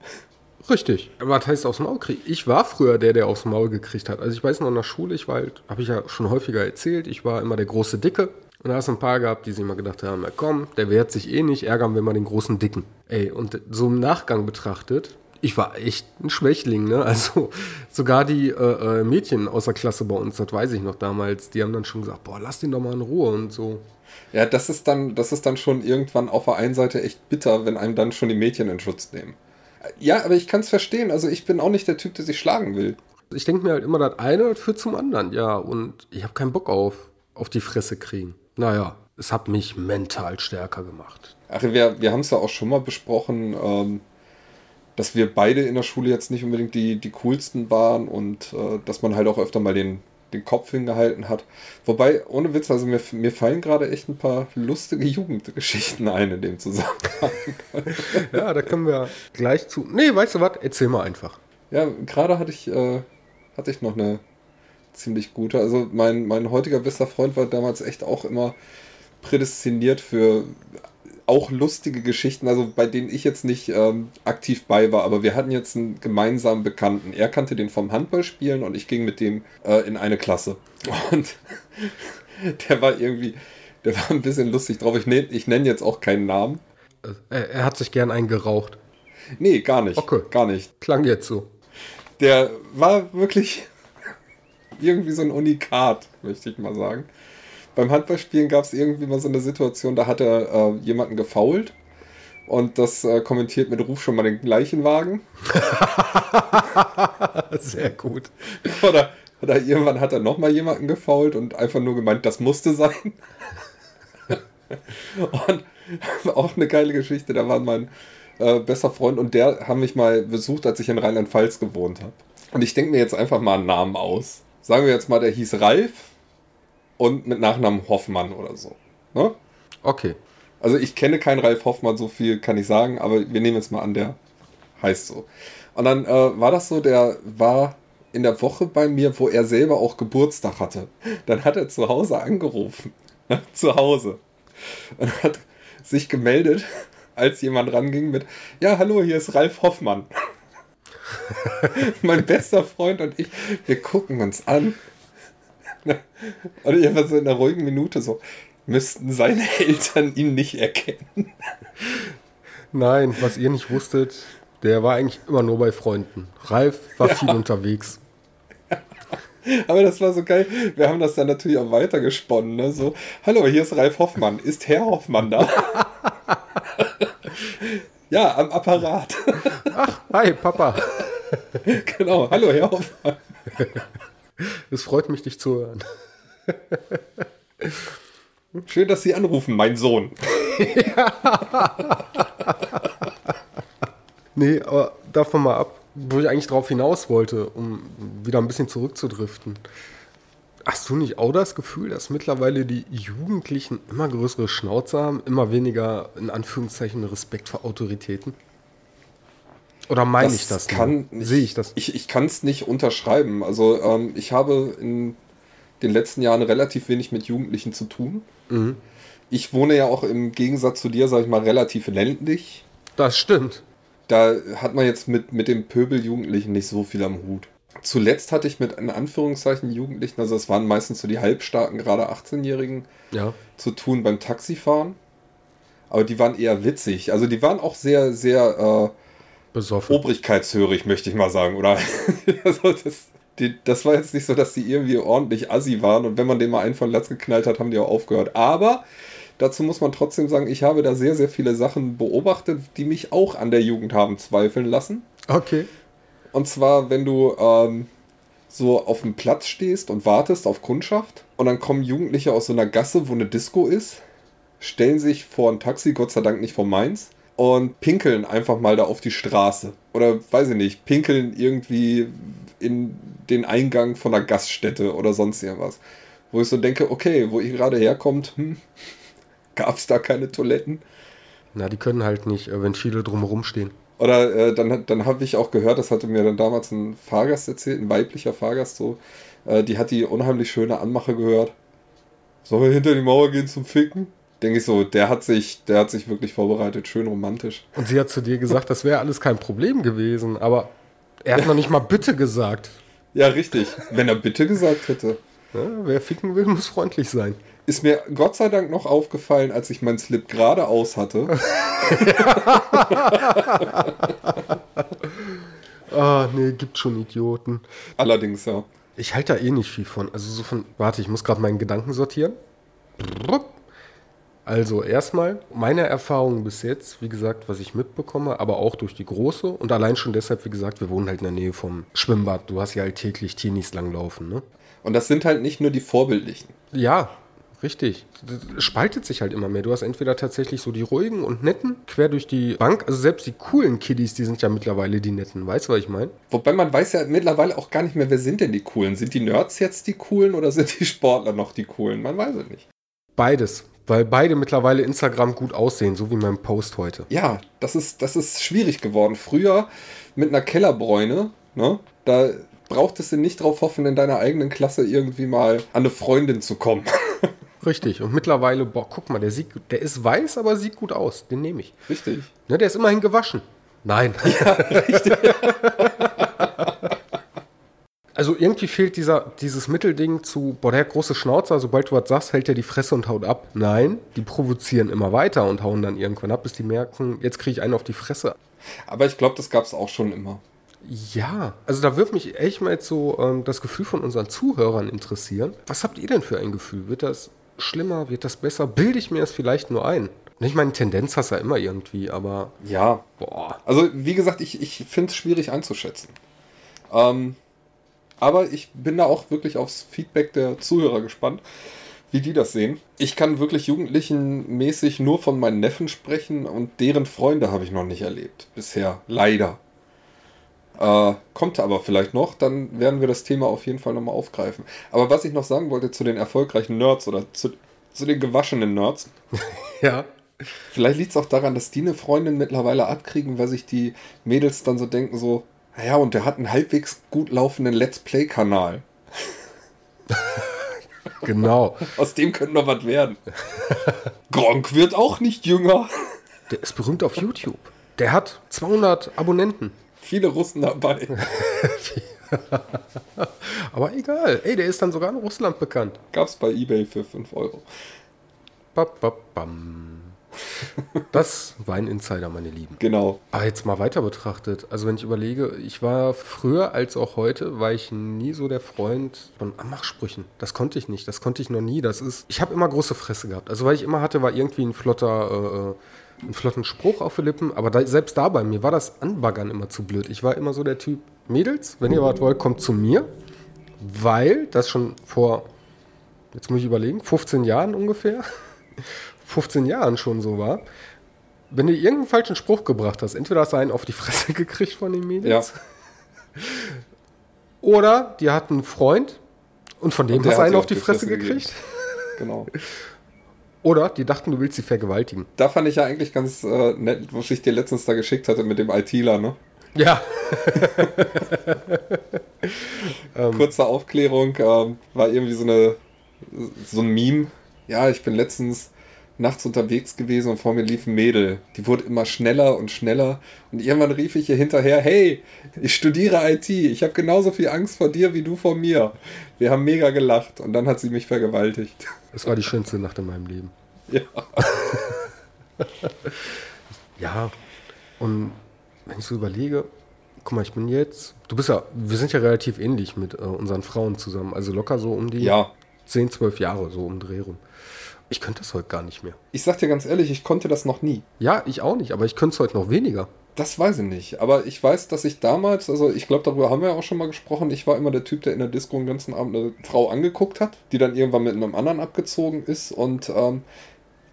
Richtig. Was heißt aufs Maul kriegen? Ich war früher der, der aufs Maul gekriegt hat. Also ich weiß noch in der Schule, ich war halt, habe ich ja schon häufiger erzählt, ich war immer der große Dicke. Und da hast du ein paar gehabt, die sich immer gedacht haben, komm, der wehrt sich eh nicht, ärgern wir mal den großen Dicken. Ey, und so im Nachgang betrachtet, ich war echt ein Schwächling, ne? Also sogar die äh, äh, Mädchen aus der Klasse bei uns, das weiß ich noch damals, die haben dann schon gesagt, boah, lass den doch mal in Ruhe und so. Ja, das ist dann, das ist dann schon irgendwann auf der einen Seite echt bitter, wenn einem dann schon die Mädchen in Schutz nehmen. Ja, aber ich kann es verstehen. Also ich bin auch nicht der Typ, der sich schlagen will. Ich denke mir halt immer, das eine führt zum anderen, ja. Und ich habe keinen Bock auf, auf die Fresse kriegen. Naja, es hat mich mental stärker gemacht. Ach, wir, wir haben es ja auch schon mal besprochen, ähm, dass wir beide in der Schule jetzt nicht unbedingt die, die coolsten waren und äh, dass man halt auch öfter mal den, den Kopf hingehalten hat. Wobei, ohne Witz, also mir, mir fallen gerade echt ein paar lustige Jugendgeschichten ein in dem Zusammenhang. [LAUGHS] ja, da können wir gleich zu. Nee, weißt du was? Erzähl mal einfach. Ja, gerade hatte ich, äh, hatte ich noch eine ziemlich gute. Also mein, mein heutiger bester Freund war damals echt auch immer prädestiniert für auch lustige Geschichten, also bei denen ich jetzt nicht ähm, aktiv bei war, aber wir hatten jetzt einen gemeinsamen Bekannten. Er kannte den vom Handballspielen und ich ging mit dem äh, in eine Klasse. [LAUGHS] Und der war irgendwie, der war ein bisschen lustig drauf. Ich, ne, ich nenne jetzt auch keinen Namen. Er, er hat sich gern eingeraucht. Nee, gar nicht. Okay. Gar nicht. Klang jetzt so. Der war wirklich irgendwie so ein Unikat, möchte ich mal sagen beim Handballspielen gab es irgendwie mal so eine Situation, da hat er äh, jemanden gefault und das äh, kommentiert mit Ruf schon mal den gleichen Wagen. [LAUGHS] Sehr gut. Oder, oder irgendwann hat er nochmal jemanden gefault und einfach nur gemeint, das musste sein. [LAUGHS] und [LAUGHS] auch eine geile Geschichte, da war mein äh, bester Freund und der haben mich mal besucht, als ich in Rheinland-Pfalz gewohnt habe. Und ich denke mir jetzt einfach mal einen Namen aus. Sagen wir jetzt mal, der hieß Ralf und mit Nachnamen Hoffmann oder so. Ne? Okay. Also ich kenne keinen Ralf Hoffmann, so viel kann ich sagen, aber wir nehmen jetzt mal an, der heißt so. Und dann äh, war das so, der war in der Woche bei mir, wo er selber auch Geburtstag hatte. Dann hat er zu Hause angerufen. Ne? [LAUGHS] zu Hause. Und hat sich gemeldet, [LAUGHS] als jemand ranging mit, ja, hallo, hier ist Ralf Hoffmann. Mein bester Freund und ich, wir gucken uns an und ich einfach so in einer ruhigen Minute so, müssten seine Eltern ihn nicht erkennen. Nein, was ihr nicht wusstet, der war eigentlich immer nur bei Freunden. Ralf war ja. viel unterwegs. Aber das war so geil. Wir haben das dann natürlich auch weitergesponnen. Ne? So, hallo, hier ist Ralf Hoffmann. Ist Herr Hoffmann da? [LAUGHS] ja, am Apparat. Ach, hi, Papa. [LAUGHS] genau, hallo, Herr Hoffmann. [LAUGHS] Es freut mich, dich zu hören. [LAUGHS] Schön, dass Sie anrufen, mein Sohn. nee, aber davon mal ab. wo ich eigentlich drauf hinaus wollte, um wieder ein bisschen zurückzudriften. Hast du nicht auch das Gefühl, dass mittlerweile die Jugendlichen immer größere Schnauze haben, immer weniger, in Anführungszeichen, Respekt vor Autoritäten? Oder meine Das ich das? kann nur? ich- Sehe ich das? Ich, ich kann es nicht unterschreiben. Also ähm, ich habe in den letzten Jahren relativ wenig mit Jugendlichen zu tun. Mhm. Ich wohne ja auch im Gegensatz zu dir, sage ich mal, relativ ländlich. Das stimmt. Da hat man jetzt mit, mit dem Pöbel-Jugendlichen nicht so viel am Hut. Zuletzt hatte ich mit in Anführungszeichen Jugendlichen, also es waren meistens so die halbstarken, gerade 18-Jährigen, Ja. zu tun beim Taxifahren. Aber die waren eher witzig. Also die waren auch sehr, sehr äh, Besoffen. obrigkeitshörig, möchte ich mal sagen. Oder [LAUGHS] also das, die, das war jetzt nicht so, dass die irgendwie ordentlich assi waren und wenn man den mal einen von Latz geknallt hat, haben die auch aufgehört. Aber dazu muss man trotzdem sagen, ich habe da sehr, sehr viele Sachen beobachtet, die mich auch an der Jugend haben zweifeln lassen. Okay. Und zwar, wenn du ähm, so auf dem Platz stehst und wartest auf Kundschaft und dann kommen Jugendliche aus so einer Gasse, wo eine Disco ist, stellen sich vor ein Taxi, Gott sei Dank nicht vor meins, und pinkeln einfach mal da auf die Straße. Oder weiß ich nicht, pinkeln irgendwie in den Eingang von einer Gaststätte oder sonst irgendwas. Wo ich so denke, okay, wo ihr gerade herkommt, hm, [LAUGHS] gab es da keine Toiletten? Na, die können halt nicht, äh, wenn viele drumherum stehen. Oder äh, dann, dann habe ich auch gehört, das hatte mir dann damals ein Fahrgast erzählt, ein weiblicher Fahrgast so, äh, die hat die unheimlich schöne Anmache gehört. Sollen wir hinter die Mauer gehen zum Ficken? Denke ich so, der hat sich, der hat sich wirklich vorbereitet, schön romantisch. Und sie hat zu dir gesagt, das wäre alles kein Problem gewesen, aber er hat noch nicht mal bitte gesagt. Ja, richtig. Wenn er bitte gesagt hätte. Ja, wer ficken will, muss freundlich sein. Ist mir Gott sei Dank noch aufgefallen, als ich meinen Slip geradeaus hatte. [LAUGHS] Ah, nee, gibt schon Idioten. Allerdings, ja. Ich halte da eh nicht viel von. Also so von, warte, ich muss gerade meinen Gedanken sortieren. Also erstmal meine Erfahrungen bis jetzt, wie gesagt, was ich mitbekomme, aber auch durch die große und allein schon deshalb, wie gesagt, wir wohnen halt in der Nähe vom Schwimmbad. Du hast ja alltäglich Teenies langlaufen, ne? Und das sind halt nicht nur die Vorbildlichen. Ja, richtig. Das spaltet sich halt immer mehr. Du hast entweder tatsächlich so die ruhigen und netten quer durch die Bank, also selbst die coolen Kiddies, die sind ja mittlerweile die netten. Weißt du, was ich meine? Wobei man weiß ja mittlerweile auch gar nicht mehr, wer sind denn die Coolen? Sind die Nerds jetzt die Coolen oder sind die Sportler noch die Coolen? Man weiß es nicht. Beides. Weil beide mittlerweile Instagram gut aussehen, so wie mein Post heute. Ja, das ist, das ist schwierig geworden. Früher mit einer Kellerbräune, ne, da brauchtest du nicht drauf hoffen, in deiner eigenen Klasse irgendwie mal an eine Freundin zu kommen. [LAUGHS] Richtig. Und mittlerweile, boah, guck mal, der sieht, der ist weiß, aber sieht gut aus. Den nehme ich. Richtig. Ne, der ist immerhin gewaschen. Nein. [LAUGHS] Also irgendwie fehlt dieser, dieses Mittelding zu, boah, der hat große Schnauzer, sobald du was sagst, hält er die Fresse und haut ab. Nein, die provozieren immer weiter und hauen dann irgendwann ab, bis die merken, jetzt kriege ich einen auf die Fresse. Aber ich glaube, das gab es auch schon immer. Ja, also da würde mich echt mal jetzt so ähm, das Gefühl von unseren Zuhörern interessieren. Was habt ihr denn für ein Gefühl? Wird das schlimmer? Wird das besser? Bilde ich mir das vielleicht nur ein? Ich meine, Tendenz hast du ja immer irgendwie, aber Ja. boah. Also, wie gesagt, ich, ich finde es schwierig einzuschätzen. Ähm, aber ich bin da auch wirklich aufs Feedback der Zuhörer gespannt, wie die das sehen. Ich kann wirklich jugendlichenmäßig nur von meinen Neffen sprechen und deren Freunde habe ich noch nicht erlebt. Bisher. Leider. Äh, kommt aber vielleicht noch, dann werden wir das Thema auf jeden Fall nochmal aufgreifen. Aber was ich noch sagen wollte zu den erfolgreichen Nerds oder zu, zu den gewaschenen Nerds, [LAUGHS] Ja. Vielleicht liegt es auch daran, dass die eine Freundin mittlerweile abkriegen, weil sich die Mädels dann so denken, so, naja, und der hat einen halbwegs gut laufenden Let's Play-Kanal. [LAUGHS] Genau. Aus dem könnte noch was werden. Gronk wird auch nicht jünger. Der ist berühmt auf YouTube. Der hat 200 Abonnenten. Viele Russen dabei. [LAUGHS] Aber egal. Ey, der ist dann sogar in Russland bekannt. Gab's bei Ebay für 5 Euro. Ba, ba, bam. Das war ein Insider, meine Lieben. Genau. Aber jetzt mal weiter betrachtet. Also wenn ich überlege, ich war früher als auch heute, war ich nie so der Freund von Anmachsprüchen. Das konnte ich nicht. Das konnte ich noch nie. Das ist. Ich habe immer große Fresse gehabt. Also was ich immer hatte, war irgendwie ein flotter, äh, einen flotten Spruch auf den Lippen. Aber da, selbst dabei, mir war das Anbaggern immer zu blöd. Ich war immer so der Typ, Mädels, wenn ihr was wollt, kommt zu mir. Weil das schon vor, jetzt muss ich überlegen, 15 Jahren ungefähr. 15 Jahren schon so war. Wenn du irgendeinen falschen Spruch gebracht hast, entweder hast du einen auf die Fresse [LAUGHS] gekriegt von den Mädels [LAUGHS] Oder die hatten einen Freund und von dem Und hast du einen auf die Fresse gegeben. gekriegt. Genau. [LAUGHS] Oder die dachten, du willst sie vergewaltigen. Da fand ich ja eigentlich ganz äh, nett, was ich dir letztens da geschickt hatte mit dem ITler, ne? Ja. Kurze Aufklärung, ähm, war irgendwie so eine so ein Meme. Ja, ich bin letztens nachts unterwegs gewesen und vor mir lief ein Mädel. Die wurde immer schneller und schneller. Und irgendwann rief ich ihr hinterher, hey, ich studiere IT. Ich habe genauso viel Angst vor dir wie du vor mir. Wir haben mega gelacht und dann hat sie mich vergewaltigt. Das war die schönste Nacht in meinem Leben. Ja. [LAUGHS] Ja. Und wenn ich so überlege, guck mal, ich bin jetzt, du bist ja, wir sind ja relativ ähnlich mit äh, unseren Frauen zusammen. Also locker so um die Ja. 10, 12 Jahre, so um Dreh rum. Ich könnte das heute gar nicht mehr. Ich sag dir ganz ehrlich, ich konnte das noch nie. Ja, ich auch nicht, aber ich könnte es heute noch weniger. Das weiß ich nicht. Aber ich weiß, dass ich damals, also ich glaube, darüber haben wir ja auch schon mal gesprochen, ich war immer der Typ, der in der Disco den ganzen Abend eine Frau angeguckt hat, die dann irgendwann mit einem anderen abgezogen ist. Und ähm,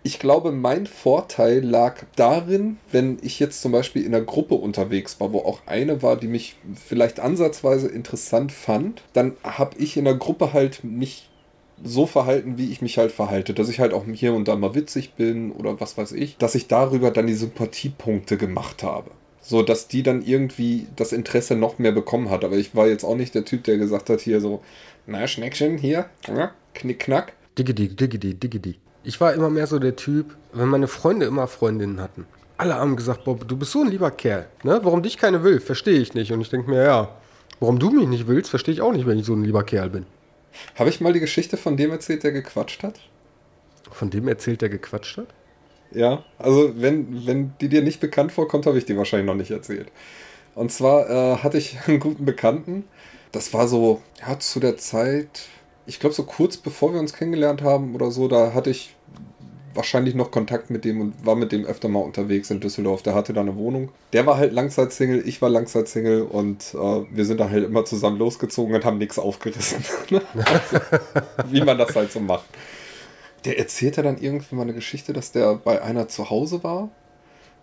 ich glaube, mein Vorteil lag darin, wenn ich jetzt zum Beispiel in einer Gruppe unterwegs war, wo auch eine war, die mich vielleicht ansatzweise interessant fand, dann habe ich in der Gruppe halt mich so verhalten, wie ich mich halt verhalte. Dass ich halt auch hier und da mal witzig bin oder was weiß ich. Dass ich darüber dann die Sympathiepunkte gemacht habe. So, dass die dann irgendwie das Interesse noch mehr bekommen hat. Aber ich war jetzt auch nicht der Typ, der gesagt hat, hier so, na, Schneckchen, hier, knick, knack. Diggidi, diggidi, diggidi. Ich war immer mehr so der Typ, wenn meine Freunde immer Freundinnen hatten. Alle haben gesagt, Bob, du bist so ein lieber Kerl. Ne? Warum dich keine will, verstehe ich nicht. Und ich denke mir, ja, warum du mich nicht willst, verstehe ich auch nicht, wenn ich so ein lieber Kerl bin. Habe ich mal die Geschichte von dem erzählt, der gequatscht hat? Von dem erzählt, der gequatscht hat? Ja, also wenn, wenn die dir nicht bekannt vorkommt, habe ich die wahrscheinlich noch nicht erzählt. Und zwar äh, hatte ich [LAUGHS] einen guten Bekannten. Das war so, ja, zu der Zeit, ich glaube so kurz bevor wir uns kennengelernt haben oder so, da hatte ich wahrscheinlich noch Kontakt mit dem und war mit dem öfter mal unterwegs in Düsseldorf. Der hatte da eine Wohnung. Der war halt Langzeitsingle, ich war Langzeitsingle und äh, wir sind da halt immer zusammen losgezogen und haben nichts aufgerissen. also, [LAUGHS] wie man das halt so macht. Der erzählte dann irgendwann mal eine Geschichte, dass der bei einer zu Hause war.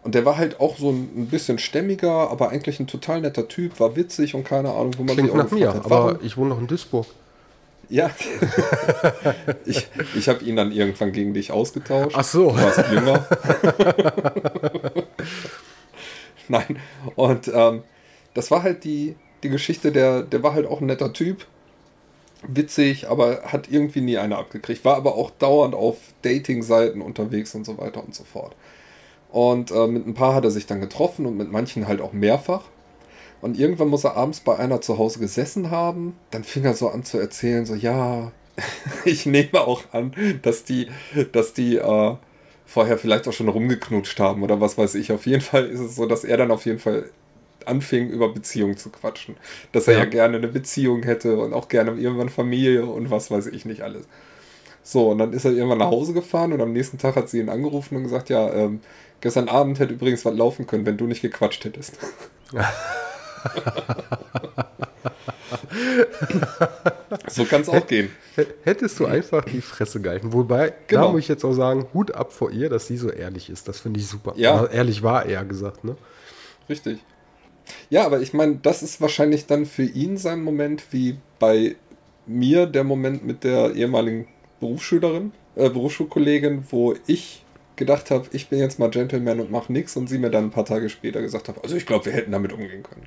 Und der war halt auch so ein, bisschen stämmiger, aber eigentlich ein total netter Typ, war witzig und keine Ahnung, wo man Klingt sich auch nach mir, hat, aber warum- ich wohne noch in Duisburg. Ja. [LAUGHS] ich ich habe ihn dann irgendwann gegen dich ausgetauscht. Ach so. Du warst jünger. [LAUGHS] Nein. Und ähm, das war halt die, die Geschichte, der, der war halt auch ein netter Typ. Witzig, aber hat irgendwie nie eine abgekriegt. War aber auch dauernd auf Dating-Seiten unterwegs und so weiter und so fort. Und äh, mit ein paar hat er sich dann getroffen und mit manchen halt auch mehrfach. Und irgendwann muss er abends bei einer zu Hause gesessen haben. Dann fing er so an zu erzählen, so ja, [LAUGHS] ich nehme auch an, dass die, dass die äh, vorher vielleicht auch schon rumgeknutscht haben oder was weiß ich. Auf jeden Fall ist es so, dass er dann auf jeden Fall anfing, über Beziehungen zu quatschen. Dass er ja, Ja. gerne eine Beziehung hätte und auch gerne irgendwann Familie und was weiß ich nicht alles. So, und dann ist er irgendwann nach Hause gefahren und am nächsten Tag hat sie ihn angerufen und gesagt, ja, ähm, gestern Abend hätte übrigens was laufen können, wenn du nicht gequatscht hättest. [LAUGHS] [LAUGHS] so kann es auch gehen. Hättest du einfach die Fresse gehalten. Wobei, Genau. da muss ich jetzt auch sagen, Hut ab vor ihr, dass sie so ehrlich ist. Das finde ich super. Ja. Oder ehrlich war eher gesagt, ne? Richtig. Ja, aber ich meine, das ist wahrscheinlich dann für ihn sein Moment, wie bei mir der Moment mit der ehemaligen Berufsschülerin, äh, Berufsschulkollegin, wo ich gedacht habe, ich bin jetzt mal Gentleman und mache nichts und sie mir dann ein paar Tage später gesagt hat, also ich glaube, wir hätten damit umgehen können.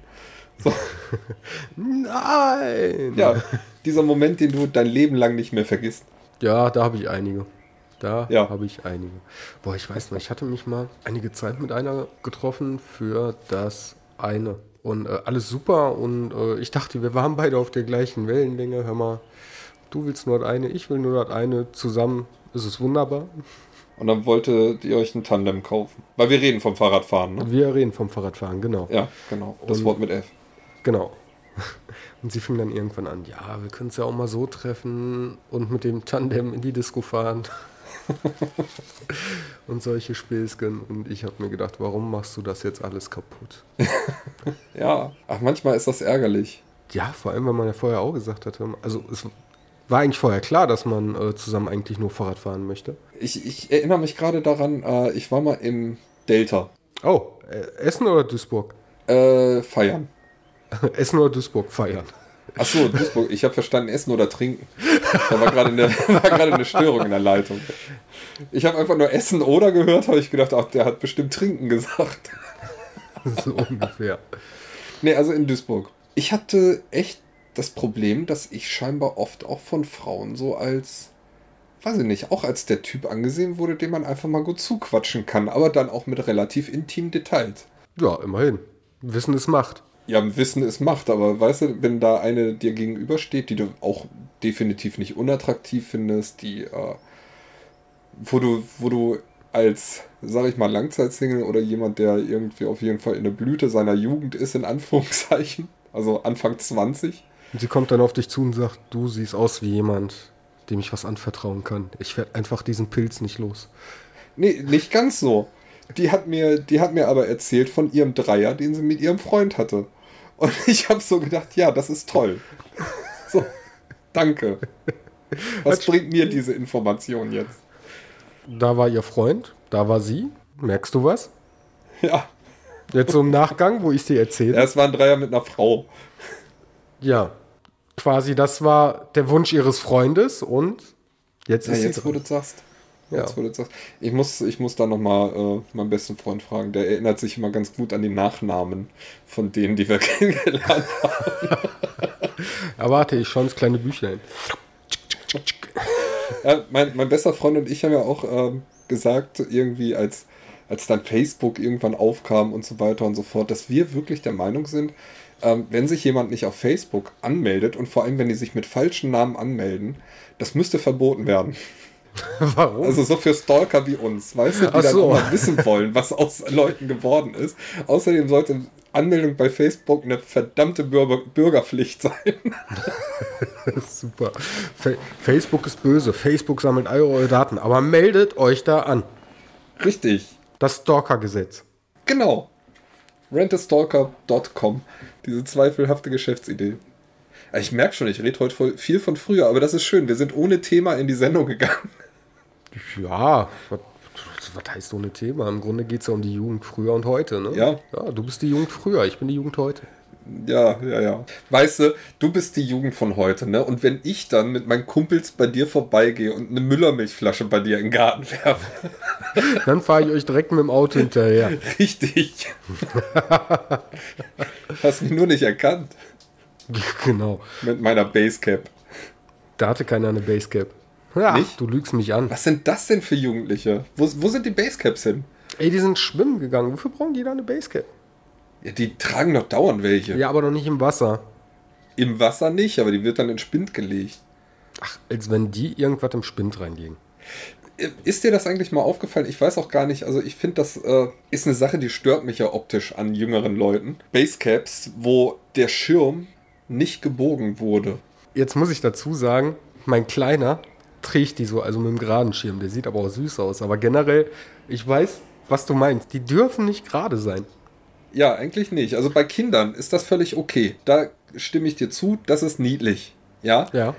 So, [LAUGHS] Nein! ja, dieser Moment, den du dein Leben lang nicht mehr vergisst. Ja, da habe ich einige. Da Ja. habe ich einige. Boah, ich weiß noch, ich hatte mich mal einige Zeit mit einer getroffen für das eine. Und äh, alles super und äh, ich dachte, wir waren beide auf der gleichen Wellenlänge. Hör mal, du willst nur das eine, ich will nur das eine. Zusammen ist es wunderbar. Und dann wolltet ihr euch ein Tandem kaufen. Weil wir reden vom Fahrradfahren, ne? Wir reden vom Fahrradfahren, genau. Ja, genau. Das Und- Wort mit F. Genau. [LAUGHS] Und sie fing dann irgendwann an, ja, wir können es ja auch mal so treffen und mit dem Tandem in die Disco fahren. [LAUGHS] und solche Späßchen. Und ich habe mir gedacht, warum machst du das jetzt alles kaputt? [LAUGHS] Ja, ach, manchmal ist das ärgerlich. Ja, vor allem, weil man ja vorher auch gesagt hatte, also es war eigentlich vorher klar, dass man äh, zusammen eigentlich nur Fahrrad fahren möchte. Ich, ich erinnere mich gerade daran, äh, ich war mal im Delta Oh, äh, Essen oder Duisburg? äh, feiern. [LAUGHS] Essen oder Duisburg feiern. Achso, Duisburg. Ich habe verstanden, essen oder trinken. Da war gerade eine, [LAUGHS] eine Störung in der Leitung. Ich habe einfach nur Essen oder gehört, habe ich gedacht, ach, der hat bestimmt Trinken gesagt. [LAUGHS] So ungefähr. Nee, also in Duisburg. Ich hatte echt das Problem, dass ich scheinbar oft auch von Frauen so als, weiß ich nicht, auch als der Typ angesehen wurde, dem man einfach mal gut zuquatschen kann, aber dann auch mit relativ intimen Details. Ja, immerhin. Wissen ist Macht. Ja, Wissen ist Macht, aber weißt du, wenn da eine dir gegenübersteht, die du auch definitiv nicht unattraktiv findest, die, äh, wo du, wo du als, sag ich mal, Langzeitsingle oder jemand, der irgendwie auf jeden Fall in der Blüte seiner Jugend ist, in Anführungszeichen, also Anfang 20. Und sie kommt dann auf dich zu und sagt, du siehst aus wie jemand, dem ich was anvertrauen kann. Ich werde einfach diesen Pilz nicht los. Nee, nicht ganz so. Die hat mir, die hat mir aber erzählt von ihrem Dreier, den sie mit ihrem Freund hatte. Und [LAUGHS] ich habe so gedacht, ja, das ist toll. So, danke. Was bringt mir diese Information jetzt? Da war ihr Freund, da war sie. Merkst du was? Ja. Jetzt so im Nachgang, wo ich sie erzähle. Ja, es war ein Dreier mit einer Frau. Ja. Quasi, das war der Wunsch ihres Freundes und jetzt Ja, ist jetzt, sie wo dran. du sagst. Ja. Jetzt, wo du sagst. Ich muss, ich muss da nochmal äh, meinen besten Freund fragen. Der erinnert sich immer ganz gut an die Nachnamen von denen, die wir [LAUGHS] kennengelernt haben. Erwarte ich schon das kleine Büchlein. Ja, mein, mein bester Freund und ich haben ja auch ähm, gesagt, irgendwie als, als dann Facebook irgendwann aufkam und so weiter und so fort, dass wir wirklich der Meinung sind, ähm, wenn sich jemand nicht auf Facebook anmeldet und vor allem, wenn die sich mit falschen Namen anmelden, das müsste verboten werden. [LAUGHS] Warum? Also so für Stalker wie uns, weißt du, die Ach dann so. mal wissen wollen, was aus Leuten geworden ist. Außerdem sollte Anmeldung bei Facebook eine verdammte Bürger Bürgerpflicht sein. [LAUGHS] Super. Fa Facebook ist böse. Facebook sammelt all eure Daten. Aber meldet euch da an. Richtig. Das Stalker-Gesetz. Genau. Rentastalker.com. Diese zweifelhafte Geschäftsidee. Ich merke schon, ich rede heute voll viel von früher, aber das ist schön. Wir sind ohne Thema in die Sendung gegangen. Ja, was, was heißt ein Thema? Im Grunde geht es ja um die Jugend früher und heute. Ne? Ja. ja. Du bist die Jugend früher, ich bin die Jugend heute. Ja, ja, ja. Weißt du, du bist die Jugend von heute, ne? Und wenn ich dann mit meinen Kumpels bei dir vorbeigehe und eine Müllermilchflasche bei dir in den Garten werfe, [LAUGHS] Dann fahre ich euch direkt mit dem Auto hinterher. [LAUGHS] richtig. Hast mich nur nicht erkannt [LAUGHS] genau. mit meiner Basecap. Da hatte keiner eine Basecap. Ja, Nicht? du lügst mich an. Was sind das denn für Jugendliche? Wo, wo sind die Basecaps hin? Ey, die sind schwimmen gegangen. Wofür brauchen die da eine Basecap? Ja, die tragen doch dauernd welche. Ja, aber noch nicht im Wasser. Im Wasser nicht, aber die wird dann in Spind gelegt. Ach, als wenn die irgendwas im Spind reinlegen. Ist dir das eigentlich mal aufgefallen? Ich weiß auch gar nicht. Also ich finde, das äh, ist eine Sache, die stört mich ja optisch an jüngeren Leuten. Basecaps, wo der Schirm nicht gebogen wurde. Jetzt muss ich dazu sagen, mein Kleiner trägt die so, also mit dem geraden Schirm. Der sieht aber auch süß aus. Aber generell, ich weiß, was du meinst. Die dürfen nicht gerade sein. Ja, eigentlich nicht. Also bei Kindern ist das völlig okay. Da stimme ich dir zu, das ist niedlich. Ja? Ja.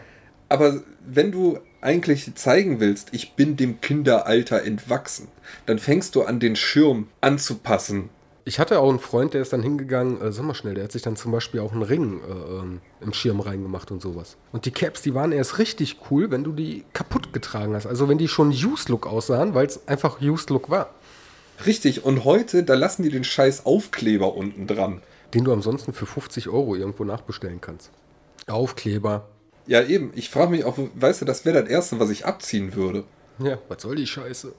Aber wenn du eigentlich zeigen willst, ich bin dem Kinderalter entwachsen, dann fängst du an, den Schirm anzupassen. Ich hatte auch einen Freund, der ist dann hingegangen, äh, sag mal schnell, der hat sich dann zum Beispiel auch einen Ring äh, ähm, im Schirm reingemacht und sowas. Und die Caps, die waren erst richtig cool, wenn du die kaputt getragen hast. Also wenn die schon Used Look aussahen, weil es einfach Used Look war. Richtig, und heute, da lassen die den scheiß Aufkleber unten dran. Den du ansonsten für 50 Euro irgendwo nachbestellen kannst. Aufkleber. Ja, eben. Ich frage mich auch, weißt du, das wäre das Erste, was ich abziehen würde. Ja, was soll die Scheiße?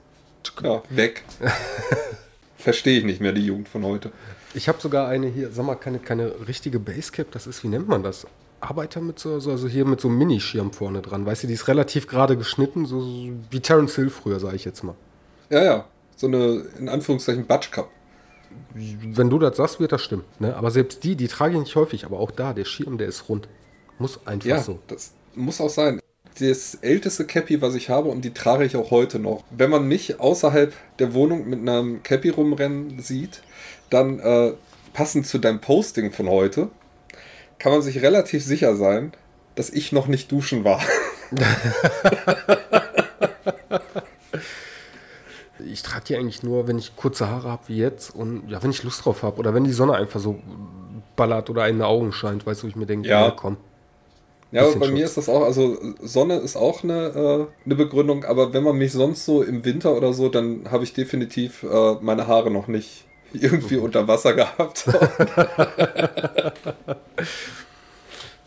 Ja, weg. [LAUGHS] Verstehe ich nicht mehr, die Jugend von heute. Ich habe sogar eine hier, sag mal, keine, keine richtige Basecap, das ist, wie nennt man das? Arbeiter mit so, so- also hier mit so einem Minischirm vorne dran, weißt du, die ist relativ gerade geschnitten, so, so wie Terence Hill früher, sage ich jetzt mal. Ja, ja. So eine, in Anführungszeichen, Batschkap. Wenn du das sagst, wird das stimmen. Ne? Aber selbst die, die trage ich nicht häufig, aber auch da, der Schirm, der ist rund. Muss einfach Ja, so. das muss auch sein. Das älteste Cappy, was ich habe, und die trage ich auch heute noch. Wenn man mich außerhalb der Wohnung mit einem Cappy rumrennen sieht, dann äh, passend zu deinem Posting von heute, kann man sich relativ sicher sein, dass ich noch nicht duschen war. [LAUGHS] [LAUGHS] Ich trage die eigentlich nur, wenn ich kurze Haare habe wie jetzt und ja, wenn ich Lust drauf habe oder wenn die Sonne einfach so ballert oder in den Augen scheint, weißt du, ich mir denke, ja, ja komm. Ja, bei Schutz. mir ist das auch, also Sonne ist auch eine, äh, eine Begründung, aber wenn man mich sonst so im Winter oder so, dann habe ich definitiv äh, meine Haare noch nicht [LAUGHS] irgendwie okay. unter Wasser gehabt. [LAUGHS] [LAUGHS]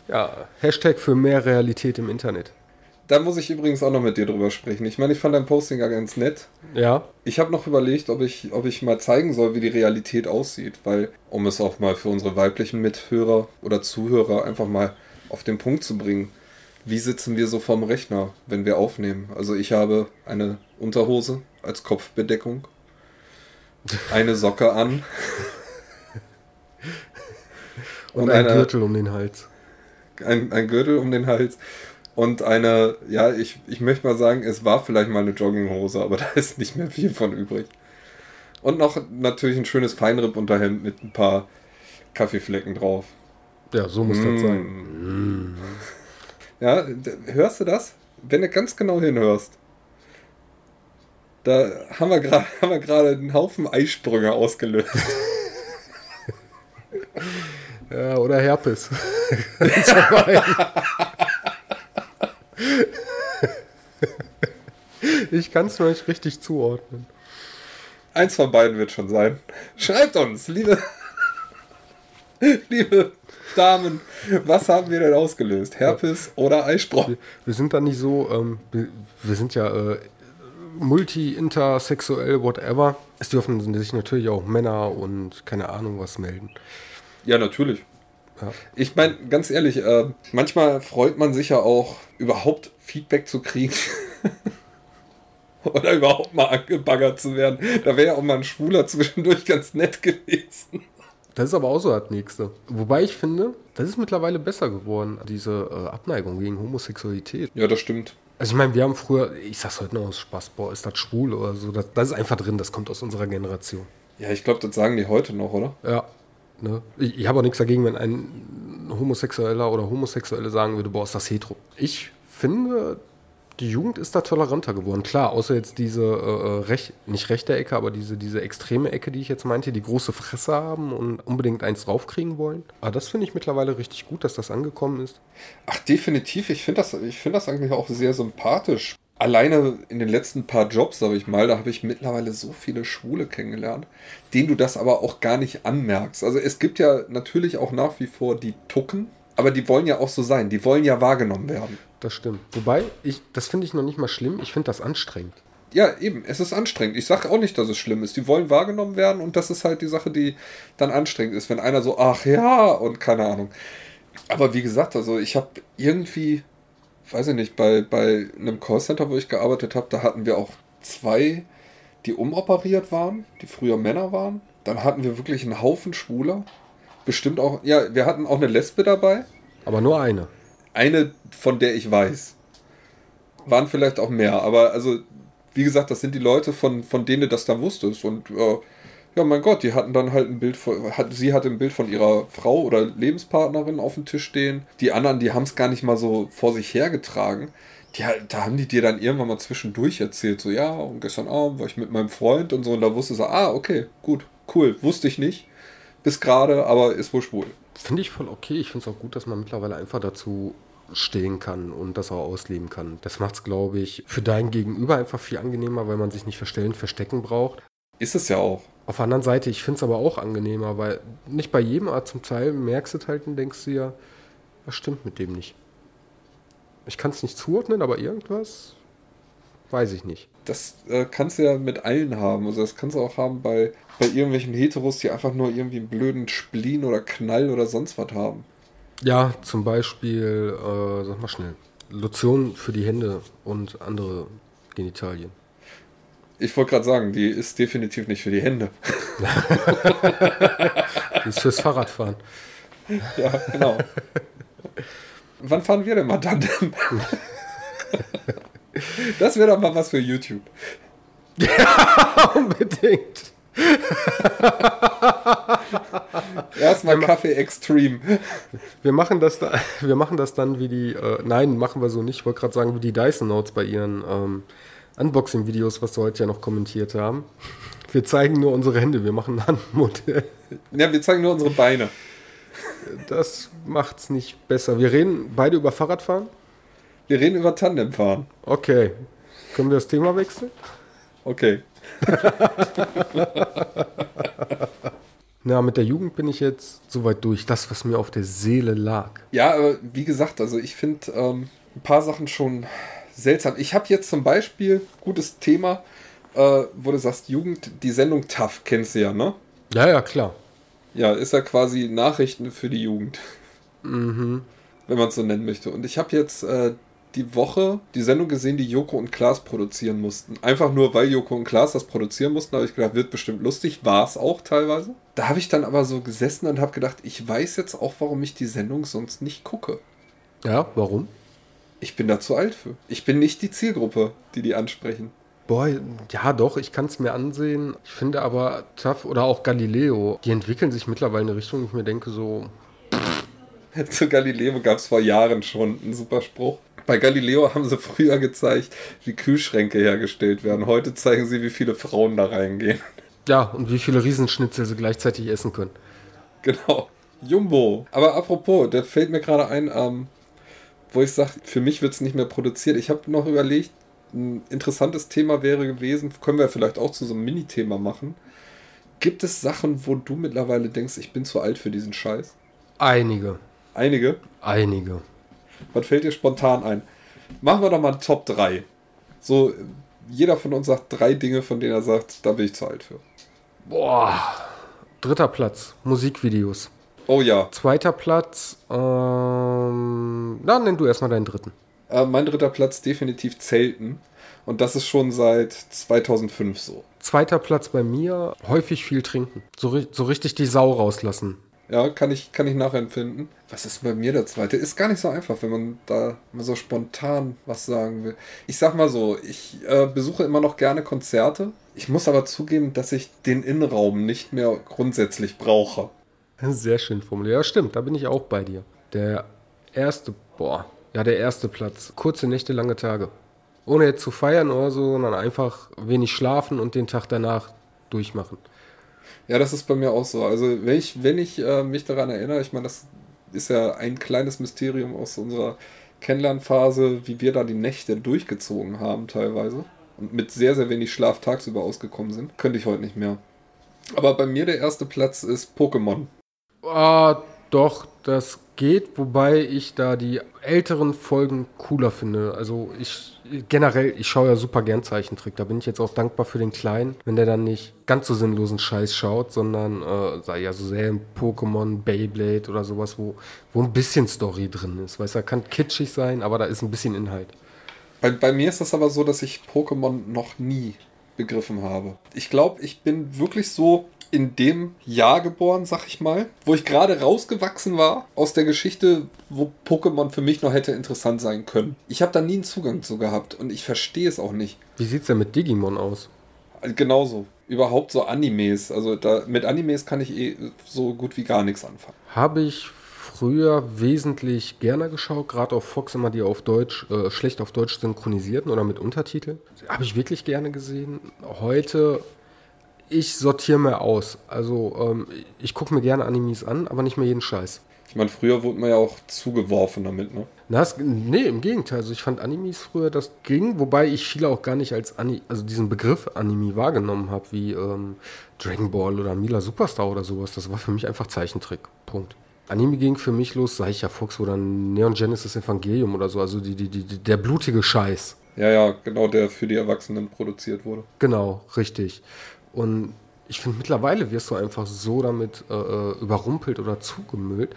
ja, Hashtag für mehr Realität im Internet. Da muss ich übrigens auch noch mit dir drüber sprechen. Ich meine, ich fand dein Posting ja ganz nett. Ja. Ich habe noch überlegt, ob ich, ob ich mal zeigen soll, wie die Realität aussieht, weil, um es auch mal für unsere weiblichen Mithörer oder Zuhörer einfach mal auf den Punkt zu bringen, wie sitzen wir so vorm Rechner, wenn wir aufnehmen? Also ich habe eine Unterhose als Kopfbedeckung, eine Socke an [LAUGHS] und, und ein eine, Gürtel um den Hals. Ein, ein Gürtel um den Hals und eine, ja, ich, ich möchte mal sagen, es war vielleicht mal eine Jogginghose, aber [LAUGHS] da ist nicht mehr viel von übrig. Und noch natürlich ein schönes Feinripp-Unterhemd mit ein paar Kaffeeflecken drauf. Ja, so muss mm. das sein. Mm. Ja, hörst du das? Wenn du ganz genau hinhörst, da haben wir [LAUGHS] gerade einen Haufen Eisprünge ausgelöst. [LAUGHS] ja, oder Herpes. Ich kann es noch nicht richtig zuordnen. Eins von beiden wird schon sein. Schreibt uns, liebe, liebe Damen, was haben wir denn ausgelöst? Herpes oder Eisprung? Wir, wir, sind da nicht so, ähm, wir, wir, sind ja äh, multi, intersexuell, whatever. Es dürfen sich natürlich auch Männer und keine Ahnung was melden. Ja, natürlich. Ja. Ich meine, ganz ehrlich, äh, manchmal freut man sich ja auch, überhaupt Feedback zu kriegen. [LAUGHS] [LAUGHS] Oder überhaupt mal angebaggert zu werden. Da wäre ja auch mal ein Schwuler zwischendurch ganz nett gewesen. Das ist aber auch so das Nächste. Wobei ich finde, das ist mittlerweile besser geworden, diese äh, Abneigung gegen Homosexualität. Ja, das stimmt. Also ich meine, wir haben früher, ich sag's heute noch aus Spaß, boah, ist das schwul oder so. Das, das ist einfach drin, das kommt aus unserer Generation. Ja, ich glaube, das sagen die heute noch, oder? Ja, Ne? Ich, ich habe auch nichts dagegen, wenn ein Homosexueller oder Homosexuelle sagen würde, boah, ist das hetero. Ich finde, die Jugend ist da toleranter geworden. Klar, außer jetzt diese, äh, äh, rech, nicht rechte Ecke, aber diese, diese extreme Ecke, die ich jetzt meinte, die große Fresse haben und unbedingt eins draufkriegen wollen. Aber das finde ich mittlerweile richtig gut, dass das angekommen ist. Ach, definitiv. Ich finde das, find das eigentlich auch sehr sympathisch alleine in den letzten paar Jobs, sage ich mal, da habe ich mittlerweile so viele Schwule kennengelernt, denen du das aber auch gar nicht anmerkst. Also es gibt ja natürlich auch nach wie vor die Tucken, aber die wollen ja auch so sein, die wollen ja wahrgenommen werden. Das stimmt. Wobei, ich, das finde ich noch nicht mal schlimm, ich finde das anstrengend. Ja, eben, es ist anstrengend. Ich sage auch nicht, dass es schlimm ist. Die wollen wahrgenommen werden und das ist halt die Sache, die dann anstrengend ist, wenn einer so, ach ja, und keine Ahnung. Aber wie gesagt, also ich habe irgendwie weiß ich nicht, bei, bei einem Callcenter, wo ich gearbeitet habe, da hatten wir auch zwei, die umoperiert waren, die früher Männer waren. Dann hatten wir wirklich einen Haufen Schwuler. Bestimmt auch, ja, wir hatten auch eine Lesbe dabei. Aber nur eine. Eine, von der ich weiß. Waren vielleicht auch mehr, aber also, wie gesagt, das sind die Leute, von, von denen du das dann wusstest. Und äh, ja, mein Gott, die hatten dann halt ein Bild von, hat, sie hatte ein Bild von ihrer Frau oder Lebenspartnerin auf dem Tisch stehen. Die anderen, die haben es gar nicht mal so vor sich hergetragen. Die, da haben die dir dann irgendwann mal zwischendurch erzählt, so ja, und gestern Abend war ich mit meinem Freund und so, und da wusste sie, ah, okay, gut, cool, wusste ich nicht, bis gerade, aber ist wohl schwul. Finde ich voll okay. Ich finde es auch gut, dass man mittlerweile einfach dazu stehen kann und das auch ausleben kann. Das macht es, glaube ich, für dein Gegenüber einfach viel angenehmer, weil man sich nicht verstellen, verstecken braucht. Ist es ja auch. Auf der anderen Seite, ich finde es aber auch angenehmer, weil nicht bei jedem Art zum Teil merkst du halt und denkst du ja, was stimmt mit dem nicht. Ich kann es nicht zuordnen, aber irgendwas weiß ich nicht. Das äh, kannst du ja mit allen haben. Also das kannst du auch haben bei, bei irgendwelchen Heteros, die einfach nur irgendwie einen blöden Spleen oder Knall oder sonst was haben. Ja, zum Beispiel, äh, sag mal schnell, Lotion für die Hände und andere Genitalien. Ich wollte gerade sagen, die ist definitiv nicht für die Hände. [LAUGHS] die ist fürs Fahrradfahren. Ja, genau. Wann fahren wir denn mal dann? Das wäre doch mal was für YouTube. Ja, [LAUGHS] unbedingt. Erstmal Kaffee Extreme. Wir machen das da, wir machen das dann wie die, äh, nein, machen wir so nicht. Ich wollte gerade sagen, wie die Dyson Notes bei ihren ähm, Unboxing-Videos, was wir heute ja noch kommentiert haben. Wir zeigen nur unsere Hände, wir machen ein Handmodell. Ja, wir zeigen nur unsere Beine. das macht's nicht besser. Wir reden beide über Fahrradfahren? Wir reden über Tandemfahren. Okay. Können wir das Thema wechseln? Okay. [LAUGHS] Na, mit der Jugend bin ich jetzt soweit durch. Das, was mir auf der Seele lag. Ja, aber wie gesagt, also ich finde ähm, ein paar Sachen schon seltsam. Ich habe jetzt zum Beispiel, gutes Thema, äh, wo du sagst, Jugend, die Sendung TAF kennst du ja, ne? Ja, ja, klar. Ja, ist ja quasi Nachrichten für die Jugend. Mhm. Wenn man es so nennen möchte. Und ich habe jetzt äh, die Woche die Sendung gesehen, die Joko und Klaas produzieren mussten. Einfach nur, weil Joko und Klaas das produzieren mussten, habe ich gedacht, wird bestimmt lustig. War es auch teilweise. Da habe ich dann aber so gesessen und habe gedacht, ich weiß jetzt auch, warum ich die Sendung sonst nicht gucke. Ja, warum? Ich bin da zu alt für. Ich bin nicht die Zielgruppe, die die ansprechen. Boah, ja doch, ich kann es mir ansehen. Ich finde aber TAF oder auch Galileo, die entwickeln sich mittlerweile in eine Richtung, ich mir denke so... [LAUGHS] Zu Galileo gab es vor Jahren schon einen super Spruch. Bei Galileo haben sie früher gezeigt, wie Kühlschränke hergestellt werden. Heute zeigen sie, wie viele Frauen da reingehen. Ja, und wie viele Riesenschnitzel sie gleichzeitig essen können. Genau. Jumbo. Aber apropos, da fällt mir gerade ein, ähm, wo ich sage, für mich wird es nicht mehr produziert. Ich habe noch überlegt, ein interessantes Thema wäre gewesen, können wir vielleicht auch zu so einem Mini-Thema machen. Gibt es Sachen, wo du mittlerweile denkst, ich bin zu alt für diesen Scheiß? Einige. Einige? Einige. Was fällt dir spontan ein? Machen wir doch mal Top 3. So, jeder von uns sagt drei Dinge, von denen er sagt, da bin ich zu alt für. Boah. Dritter Platz, Musikvideos. Oh ja. Zweiter Platz, ähm, na, nenn du erstmal deinen dritten. Äh, mein dritter Platz definitiv Zelten. Und das ist schon seit 2005 so. Zweiter Platz bei mir, häufig viel trinken. So, so richtig die Sau rauslassen. Ja, kann ich, kann ich nachempfinden. Was ist bei mir der zweite? Ist gar nicht so einfach, wenn man da mal so spontan was sagen will. Ich sag mal so, ich äh, besuche immer noch gerne Konzerte. Ich muss aber zugeben, dass ich den Innenraum nicht mehr grundsätzlich brauche. Sehr schön formuliert. Ja, stimmt, da bin ich auch bei dir. Der erste, boah, ja, der erste Platz. Kurze Nächte, lange Tage. Ohne jetzt zu feiern oder so, sondern einfach wenig schlafen und den Tag danach durchmachen. Ja, das ist bei mir auch so. Also, wenn ich, wenn ich äh, mich daran erinnere, ich meine, das ist ja ein kleines Mysterium aus unserer Kennenlernphase, wie wir da die Nächte durchgezogen haben teilweise und mit sehr, sehr wenig Schlaf tagsüber ausgekommen sind, könnte ich heute nicht mehr. Aber bei mir der erste Platz ist Pokémon. Ah, doch, das geht, wobei ich da die älteren Folgen cooler finde. Also ich generell, ich schaue ja super gern Zeichentrick. Da bin ich jetzt auch dankbar für den Kleinen, wenn der dann nicht ganz so sinnlosen Scheiß schaut, sondern äh, sei ja so sehr im Pokémon, Beyblade oder sowas, wo, wo ein bisschen Story drin ist. Weißt du, kann kitschig sein, aber da ist ein bisschen Inhalt. Bei, bei mir ist das aber so, dass ich Pokémon noch nie begriffen habe. Ich glaube, ich bin wirklich so in dem Jahr geboren, sag ich mal, wo ich gerade rausgewachsen war aus der Geschichte, wo Pokémon für mich noch hätte interessant sein können. Ich habe da nie einen Zugang zu gehabt und ich verstehe es auch nicht. Wie sieht's denn mit Digimon aus? Genauso. Überhaupt so Animes. Also da, mit Animes kann ich eh so gut wie gar nichts anfangen. Habe ich früher wesentlich gerne geschaut, gerade auf Fox immer die auf Deutsch, äh, schlecht auf Deutsch synchronisierten oder mit Untertiteln. Habe ich wirklich gerne gesehen. Heute, ich sortiere mir aus. Also ähm, ich gucke mir gerne Animes an, aber nicht mehr jeden Scheiß. Ich meine, früher wurde man ja auch zugeworfen damit, ne? Na, es, nee, im Gegenteil. Also ich fand Animes früher, das ging, wobei ich viele auch gar nicht als Ani also diesen Begriff Anime wahrgenommen habe, wie ähm, Dragon Ball oder Mila Superstar oder sowas. Das war für mich einfach Zeichentrick. Punkt. Anime ging für mich los, sag ich ja Fox oder Neon Genesis Evangelium oder so, also die, die, die, der blutige Scheiß. Ja, ja, genau, der für die Erwachsenen produziert wurde. Genau, richtig. Und ich finde, mittlerweile wirst du einfach so damit äh, äh, überrumpelt oder zugemüllt.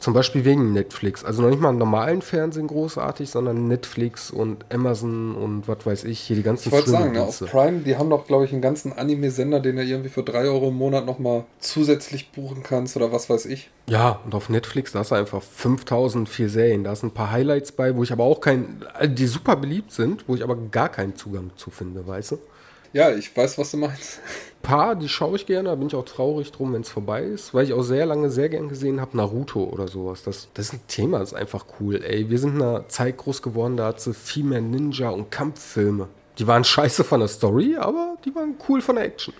Zum Beispiel wegen Netflix. Also noch nicht mal im normalen Fernsehen großartig, sondern Netflix und Amazon und was weiß ich, hier die ganzen Ich wollte sagen, ne, auf. Prime, die haben doch, glaube ich, einen ganzen Anime-Sender, den du irgendwie für 3 Euro im Monat nochmal zusätzlich buchen kannst oder was weiß ich. Ja, und auf Netflix, da hast du einfach 5000 vier Serien. Da sind ein paar Highlights bei, wo ich aber auch kein, also die super beliebt sind, wo ich aber gar keinen Zugang zu finde, weißt du? Ja, ich weiß, was du meinst. paar, die schaue ich gerne, da bin ich auch traurig drum, wenn es vorbei ist, weil ich auch sehr lange sehr gern gesehen habe, Naruto oder sowas. Das, das ist ein Thema, das ist einfach cool. Ey, wir sind in einer Zeit groß geworden, da hat sie viel mehr Ninja und Kampffilme. Die waren scheiße von der Story, aber die waren cool von der Action.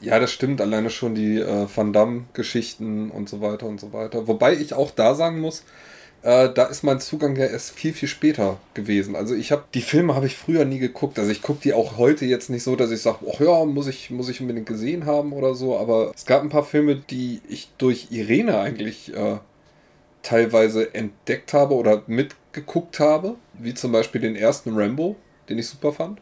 Ja, das stimmt. Alleine schon die äh, Van Damme-Geschichten und so weiter und so weiter. Wobei ich auch da sagen muss, äh, da ist mein Zugang ja erst viel, viel später gewesen. Also ich habe, die Filme habe ich früher nie geguckt. Also ich gucke die auch heute jetzt nicht so, dass ich sage, ach ja, muss ich, muss ich unbedingt gesehen haben oder so. Aber es gab ein paar Filme, die ich durch Irene eigentlich äh, teilweise entdeckt habe oder mitgeguckt habe. Wie zum Beispiel den ersten Rambo, den ich super fand.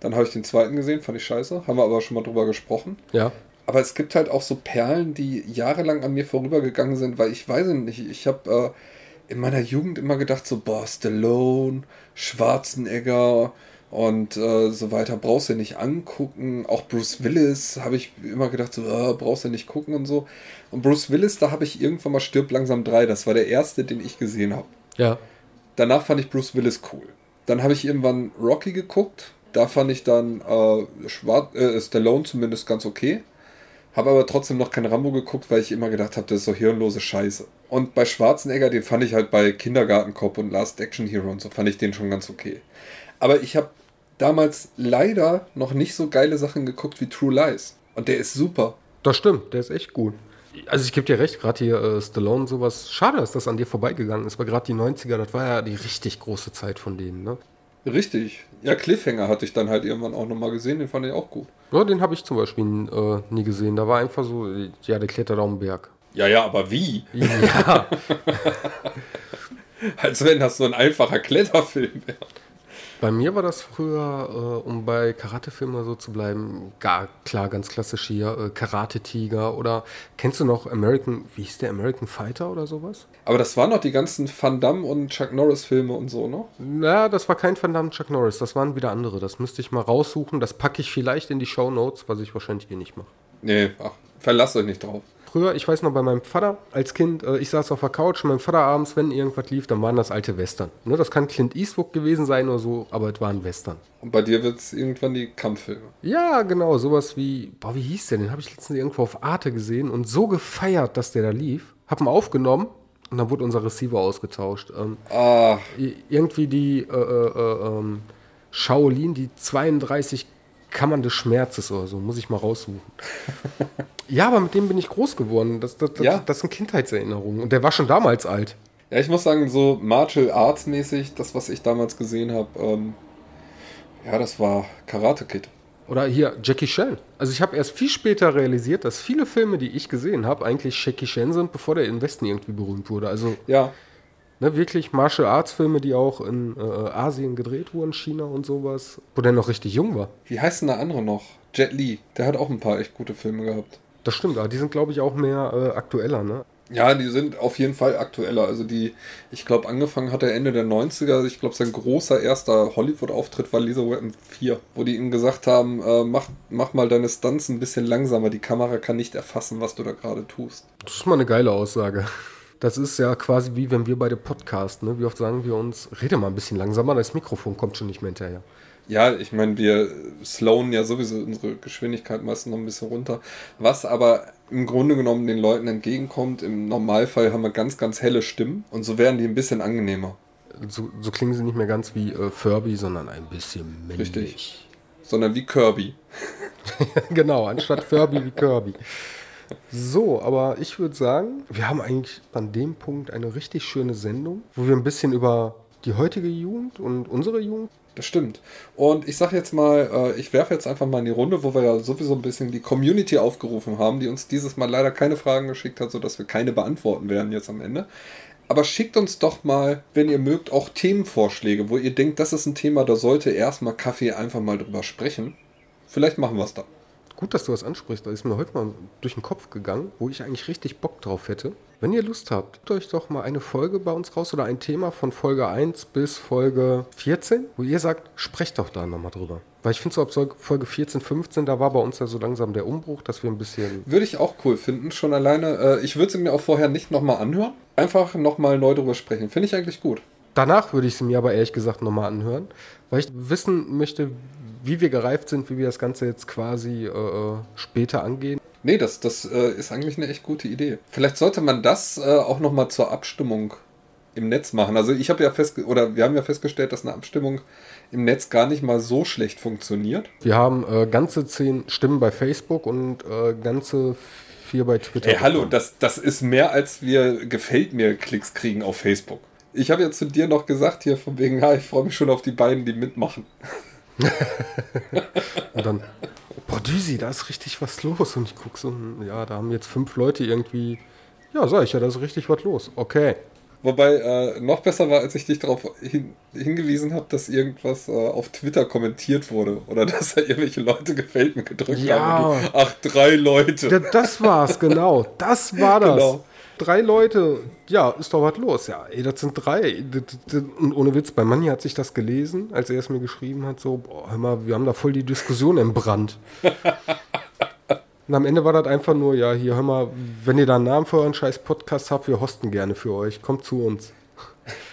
Dann habe ich den zweiten gesehen, fand ich scheiße. Haben wir aber schon mal drüber gesprochen. Ja. Aber es gibt halt auch so Perlen, die jahrelang an mir vorübergegangen sind, weil ich weiß nicht, ich habe äh, in meiner Jugend immer gedacht, so, boah, Stallone, Schwarzenegger und äh, so weiter, brauchst du nicht angucken. Auch Bruce Willis habe ich immer gedacht, so, äh, brauchst du nicht gucken und so. Und Bruce Willis, da habe ich irgendwann mal Stirb langsam 3, das war der erste, den ich gesehen habe. Ja. Danach fand ich Bruce Willis cool. Dann habe ich irgendwann Rocky geguckt. Da fand ich dann äh, Schwar äh, Stallone zumindest ganz okay. Habe aber trotzdem noch kein Rambo geguckt, weil ich immer gedacht habe, das ist so hirnlose Scheiße. Und bei Schwarzenegger, den fand ich halt bei Kindergartenkopf und Last Action Hero und so, fand ich den schon ganz okay. Aber ich habe damals leider noch nicht so geile Sachen geguckt wie True Lies. Und der ist super. Das stimmt, der ist echt gut. Also ich gebe dir recht, gerade hier äh, Stallone und sowas. Schade, dass das an dir vorbeigegangen ist, weil gerade die 90er, das war ja die richtig große Zeit von denen, ne? Richtig. Ja, Cliffhanger hatte ich dann halt irgendwann auch nochmal gesehen, den fand ich auch gut. Ja, den habe ich zum Beispiel äh, nie gesehen. Da war einfach so, ja, der klettert auf den Berg. Ja, ja, aber wie? Ja, [LAUGHS] Als wenn das so ein einfacher Kletterfilm wäre. Bei mir war das früher, äh, um bei Karatefilmen so zu bleiben, gar klar, ganz klassisch hier, äh, Karate-Tiger oder kennst du noch American, wie hieß der, American Fighter oder sowas? Aber das waren noch die ganzen Van Damme und Chuck Norris Filme und so, ne? Na, das war kein Van Damme Chuck Norris, das waren wieder andere. Das müsste ich mal raussuchen. Das packe ich vielleicht in die Show Notes, was ich wahrscheinlich eh nicht mache. Nee, ach, verlasst euch nicht drauf. Früher, ich weiß noch, bei meinem Vater als Kind, äh, ich saß auf der Couch, mein Vater abends, wenn irgendwas lief, dann waren das alte Western. Ne, das kann Clint Eastwood gewesen sein oder so, aber es waren Western. Und bei dir wird es irgendwann die Kampffilme. Ja, genau, sowas wie, boah, wie hieß der? Den habe ich letztens irgendwo auf Arte gesehen und so gefeiert, dass der da lief. Hab ihn aufgenommen und dann wurde unser Receiver ausgetauscht. Ähm, Ah, irgendwie die äh, äh, äh, ähm, Shaolin, die 32 Kammern des Schmerzes oder so, muss ich mal raussuchen. ja, aber mit dem bin ich groß geworden. Das, das, das, Ja. das sind Kindheitserinnerungen. Und der war schon damals alt. ja, ich muss sagen, so Martial Arts mäßig, das, was ich damals gesehen habe, ähm, ja, das war Karate Kid. Oder hier Jackie Chan. Also ich habe erst viel später realisiert, dass viele Filme, die ich gesehen habe, eigentlich Jackie Chan sind, bevor der im Westen irgendwie berühmt wurde. Also Ja, ne, wirklich Martial Arts Filme, die auch in äh, Asien gedreht wurden, China und sowas, wo der noch richtig jung war. wie heißt denn der andere noch? Jet Li, der hat auch ein paar echt gute Filme gehabt. Das stimmt, aber die sind, glaube ich, auch mehr äh, aktueller, ne? Ja, die sind auf jeden Fall aktueller. Also die, ich glaube, angefangen hat er Ende der 90er. Ich glaube, sein großer erster Hollywood-Auftritt war Laser Weapon 4, wo die ihm gesagt haben, äh, mach, mach mal deine Stunts ein bisschen langsamer. Die Kamera kann nicht erfassen, was du da gerade tust. Das ist mal eine geile Aussage. Das ist ja quasi wie wenn wir beide Podcast, ne? Wie oft sagen wir uns, rede mal ein bisschen langsamer, das Mikrofon kommt schon nicht mehr hinterher. Ja, ich meine, wir slowen ja sowieso unsere Geschwindigkeit meistens noch ein bisschen runter. Was aber im Grunde genommen den Leuten entgegenkommt, im Normalfall haben wir ganz, ganz helle Stimmen und so werden die ein bisschen angenehmer. So, so klingen sie nicht mehr ganz wie äh, Furby, sondern ein bisschen männlich. Richtig. Sondern wie Kirby. [LAUGHS] genau, anstatt Furby wie Kirby. So, aber ich würde sagen, wir haben eigentlich an dem Punkt eine richtig schöne Sendung, wo wir ein bisschen über die heutige Jugend und unsere Jugend. Das stimmt. Und ich sage jetzt mal, äh, ich werfe jetzt einfach mal in die Runde, wo wir ja sowieso ein bisschen die Community aufgerufen haben, die uns dieses Mal leider keine Fragen geschickt hat, sodass wir keine beantworten werden jetzt am Ende. Aber schickt uns doch mal, wenn ihr mögt, auch Themenvorschläge, wo ihr denkt, das ist ein Thema, da sollte erstmal Kaffee einfach mal drüber sprechen. Vielleicht machen wir es dann. Gut, dass du das ansprichst, da ist mir heute mal durch den Kopf gegangen, wo ich eigentlich richtig Bock drauf hätte. Wenn ihr Lust habt, gebt euch doch mal eine Folge bei uns raus oder ein Thema von Folge 1 bis Folge 14, wo ihr sagt, sprecht doch da nochmal drüber. Weil ich finde so ab Folge 14, 15, da war bei uns ja so langsam der Umbruch, dass wir ein bisschen Würde ich auch cool finden, schon alleine. Äh, ich würde sie mir auch vorher nicht nochmal anhören. Einfach nochmal neu drüber sprechen. Finde ich eigentlich gut. Danach würde ich sie mir aber ehrlich gesagt nochmal anhören, weil ich wissen möchte, wie wir gereift sind, wie wir das Ganze jetzt quasi äh, später angehen. Nee, das, das äh, ist eigentlich eine echt gute Idee. Vielleicht sollte man das äh, auch nochmal zur Abstimmung im Netz machen. Also ich habe ja fest oder wir haben ja festgestellt, dass eine Abstimmung im Netz gar nicht mal so schlecht funktioniert. Wir haben äh, ganze zehn Stimmen bei Facebook und äh, ganze vier bei Twitter. Ey, hallo, das, das ist mehr, als wir gefällt mir Klicks kriegen auf Facebook. Ich habe ja zu dir noch gesagt hier von wegen, ja, ich freue mich schon auf die beiden, die mitmachen. Und dann, boah, Düsi, da ist richtig was los. Und ich gucke so, ja, da haben jetzt fünf Leute irgendwie, ja, sag ich ja, da ist richtig was los. Okay. Wobei äh, noch besser war, als ich dich darauf hin, hingewiesen habe, dass irgendwas äh, auf Twitter kommentiert wurde oder [LAUGHS] dass da irgendwelche Leute gefällt mir gedrückt ja. haben. Du, ach, drei Leute. Ja, das war's, genau. Das war das. Genau. Drei Leute, ja, ist doch was los. Ja, ey, das sind drei. Und ohne Witz, bei Manni hat sich das gelesen, als er es mir geschrieben hat, so, boah, hör mal, wir haben da voll die Diskussion entbrannt. [LAUGHS] Und am Ende war das einfach nur, ja, hier, hör mal, wenn ihr da einen Namen für euren scheiß Podcast habt, wir hosten gerne für euch. Kommt zu uns.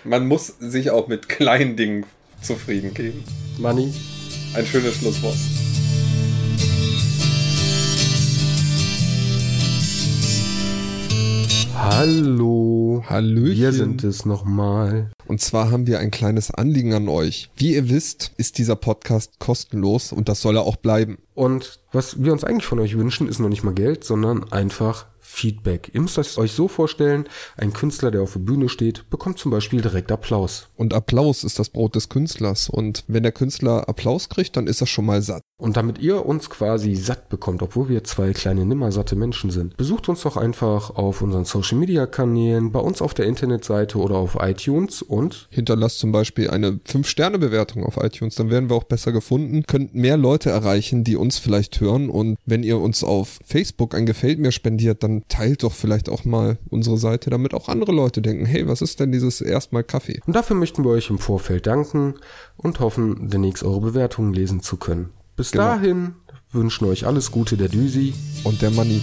Man muss sich auch mit kleinen Dingen zufrieden geben. Money. Ein schönes Schlusswort. Hallo. Hallöchen. Wir sind es nochmal. Und zwar haben wir ein kleines Anliegen an euch. Wie ihr wisst, ist dieser Podcast kostenlos und das soll er auch bleiben. Und was wir uns eigentlich von euch wünschen, ist noch nicht mal Geld, sondern einfach Feedback. Ihr müsst es euch so vorstellen, ein Künstler, der auf der Bühne steht, bekommt zum Beispiel direkt Applaus. Und Applaus ist das Brot des Künstlers. Und wenn der Künstler Applaus kriegt, dann ist er schon mal satt. Und damit ihr uns quasi satt bekommt, obwohl wir zwei kleine nimmersatte Menschen sind, besucht uns doch einfach auf unseren Social Media Kanälen, bei uns auf der Internetseite oder auf iTunes und hinterlasst zum Beispiel eine 5-Sterne-Bewertung auf iTunes, dann werden wir auch besser gefunden, könnt mehr Leute erreichen, die uns vielleicht hören und wenn ihr uns auf Facebook ein Gefällt mir spendiert, dann teilt doch vielleicht auch mal unsere Seite, damit auch andere Leute denken, hey, was ist denn dieses erstmal Kaffee? Und dafür möchten wir euch im Vorfeld danken und hoffen, demnächst eure Bewertungen lesen zu können. Bis genau. dahin wünschen euch alles Gute der Düsi und der Manni.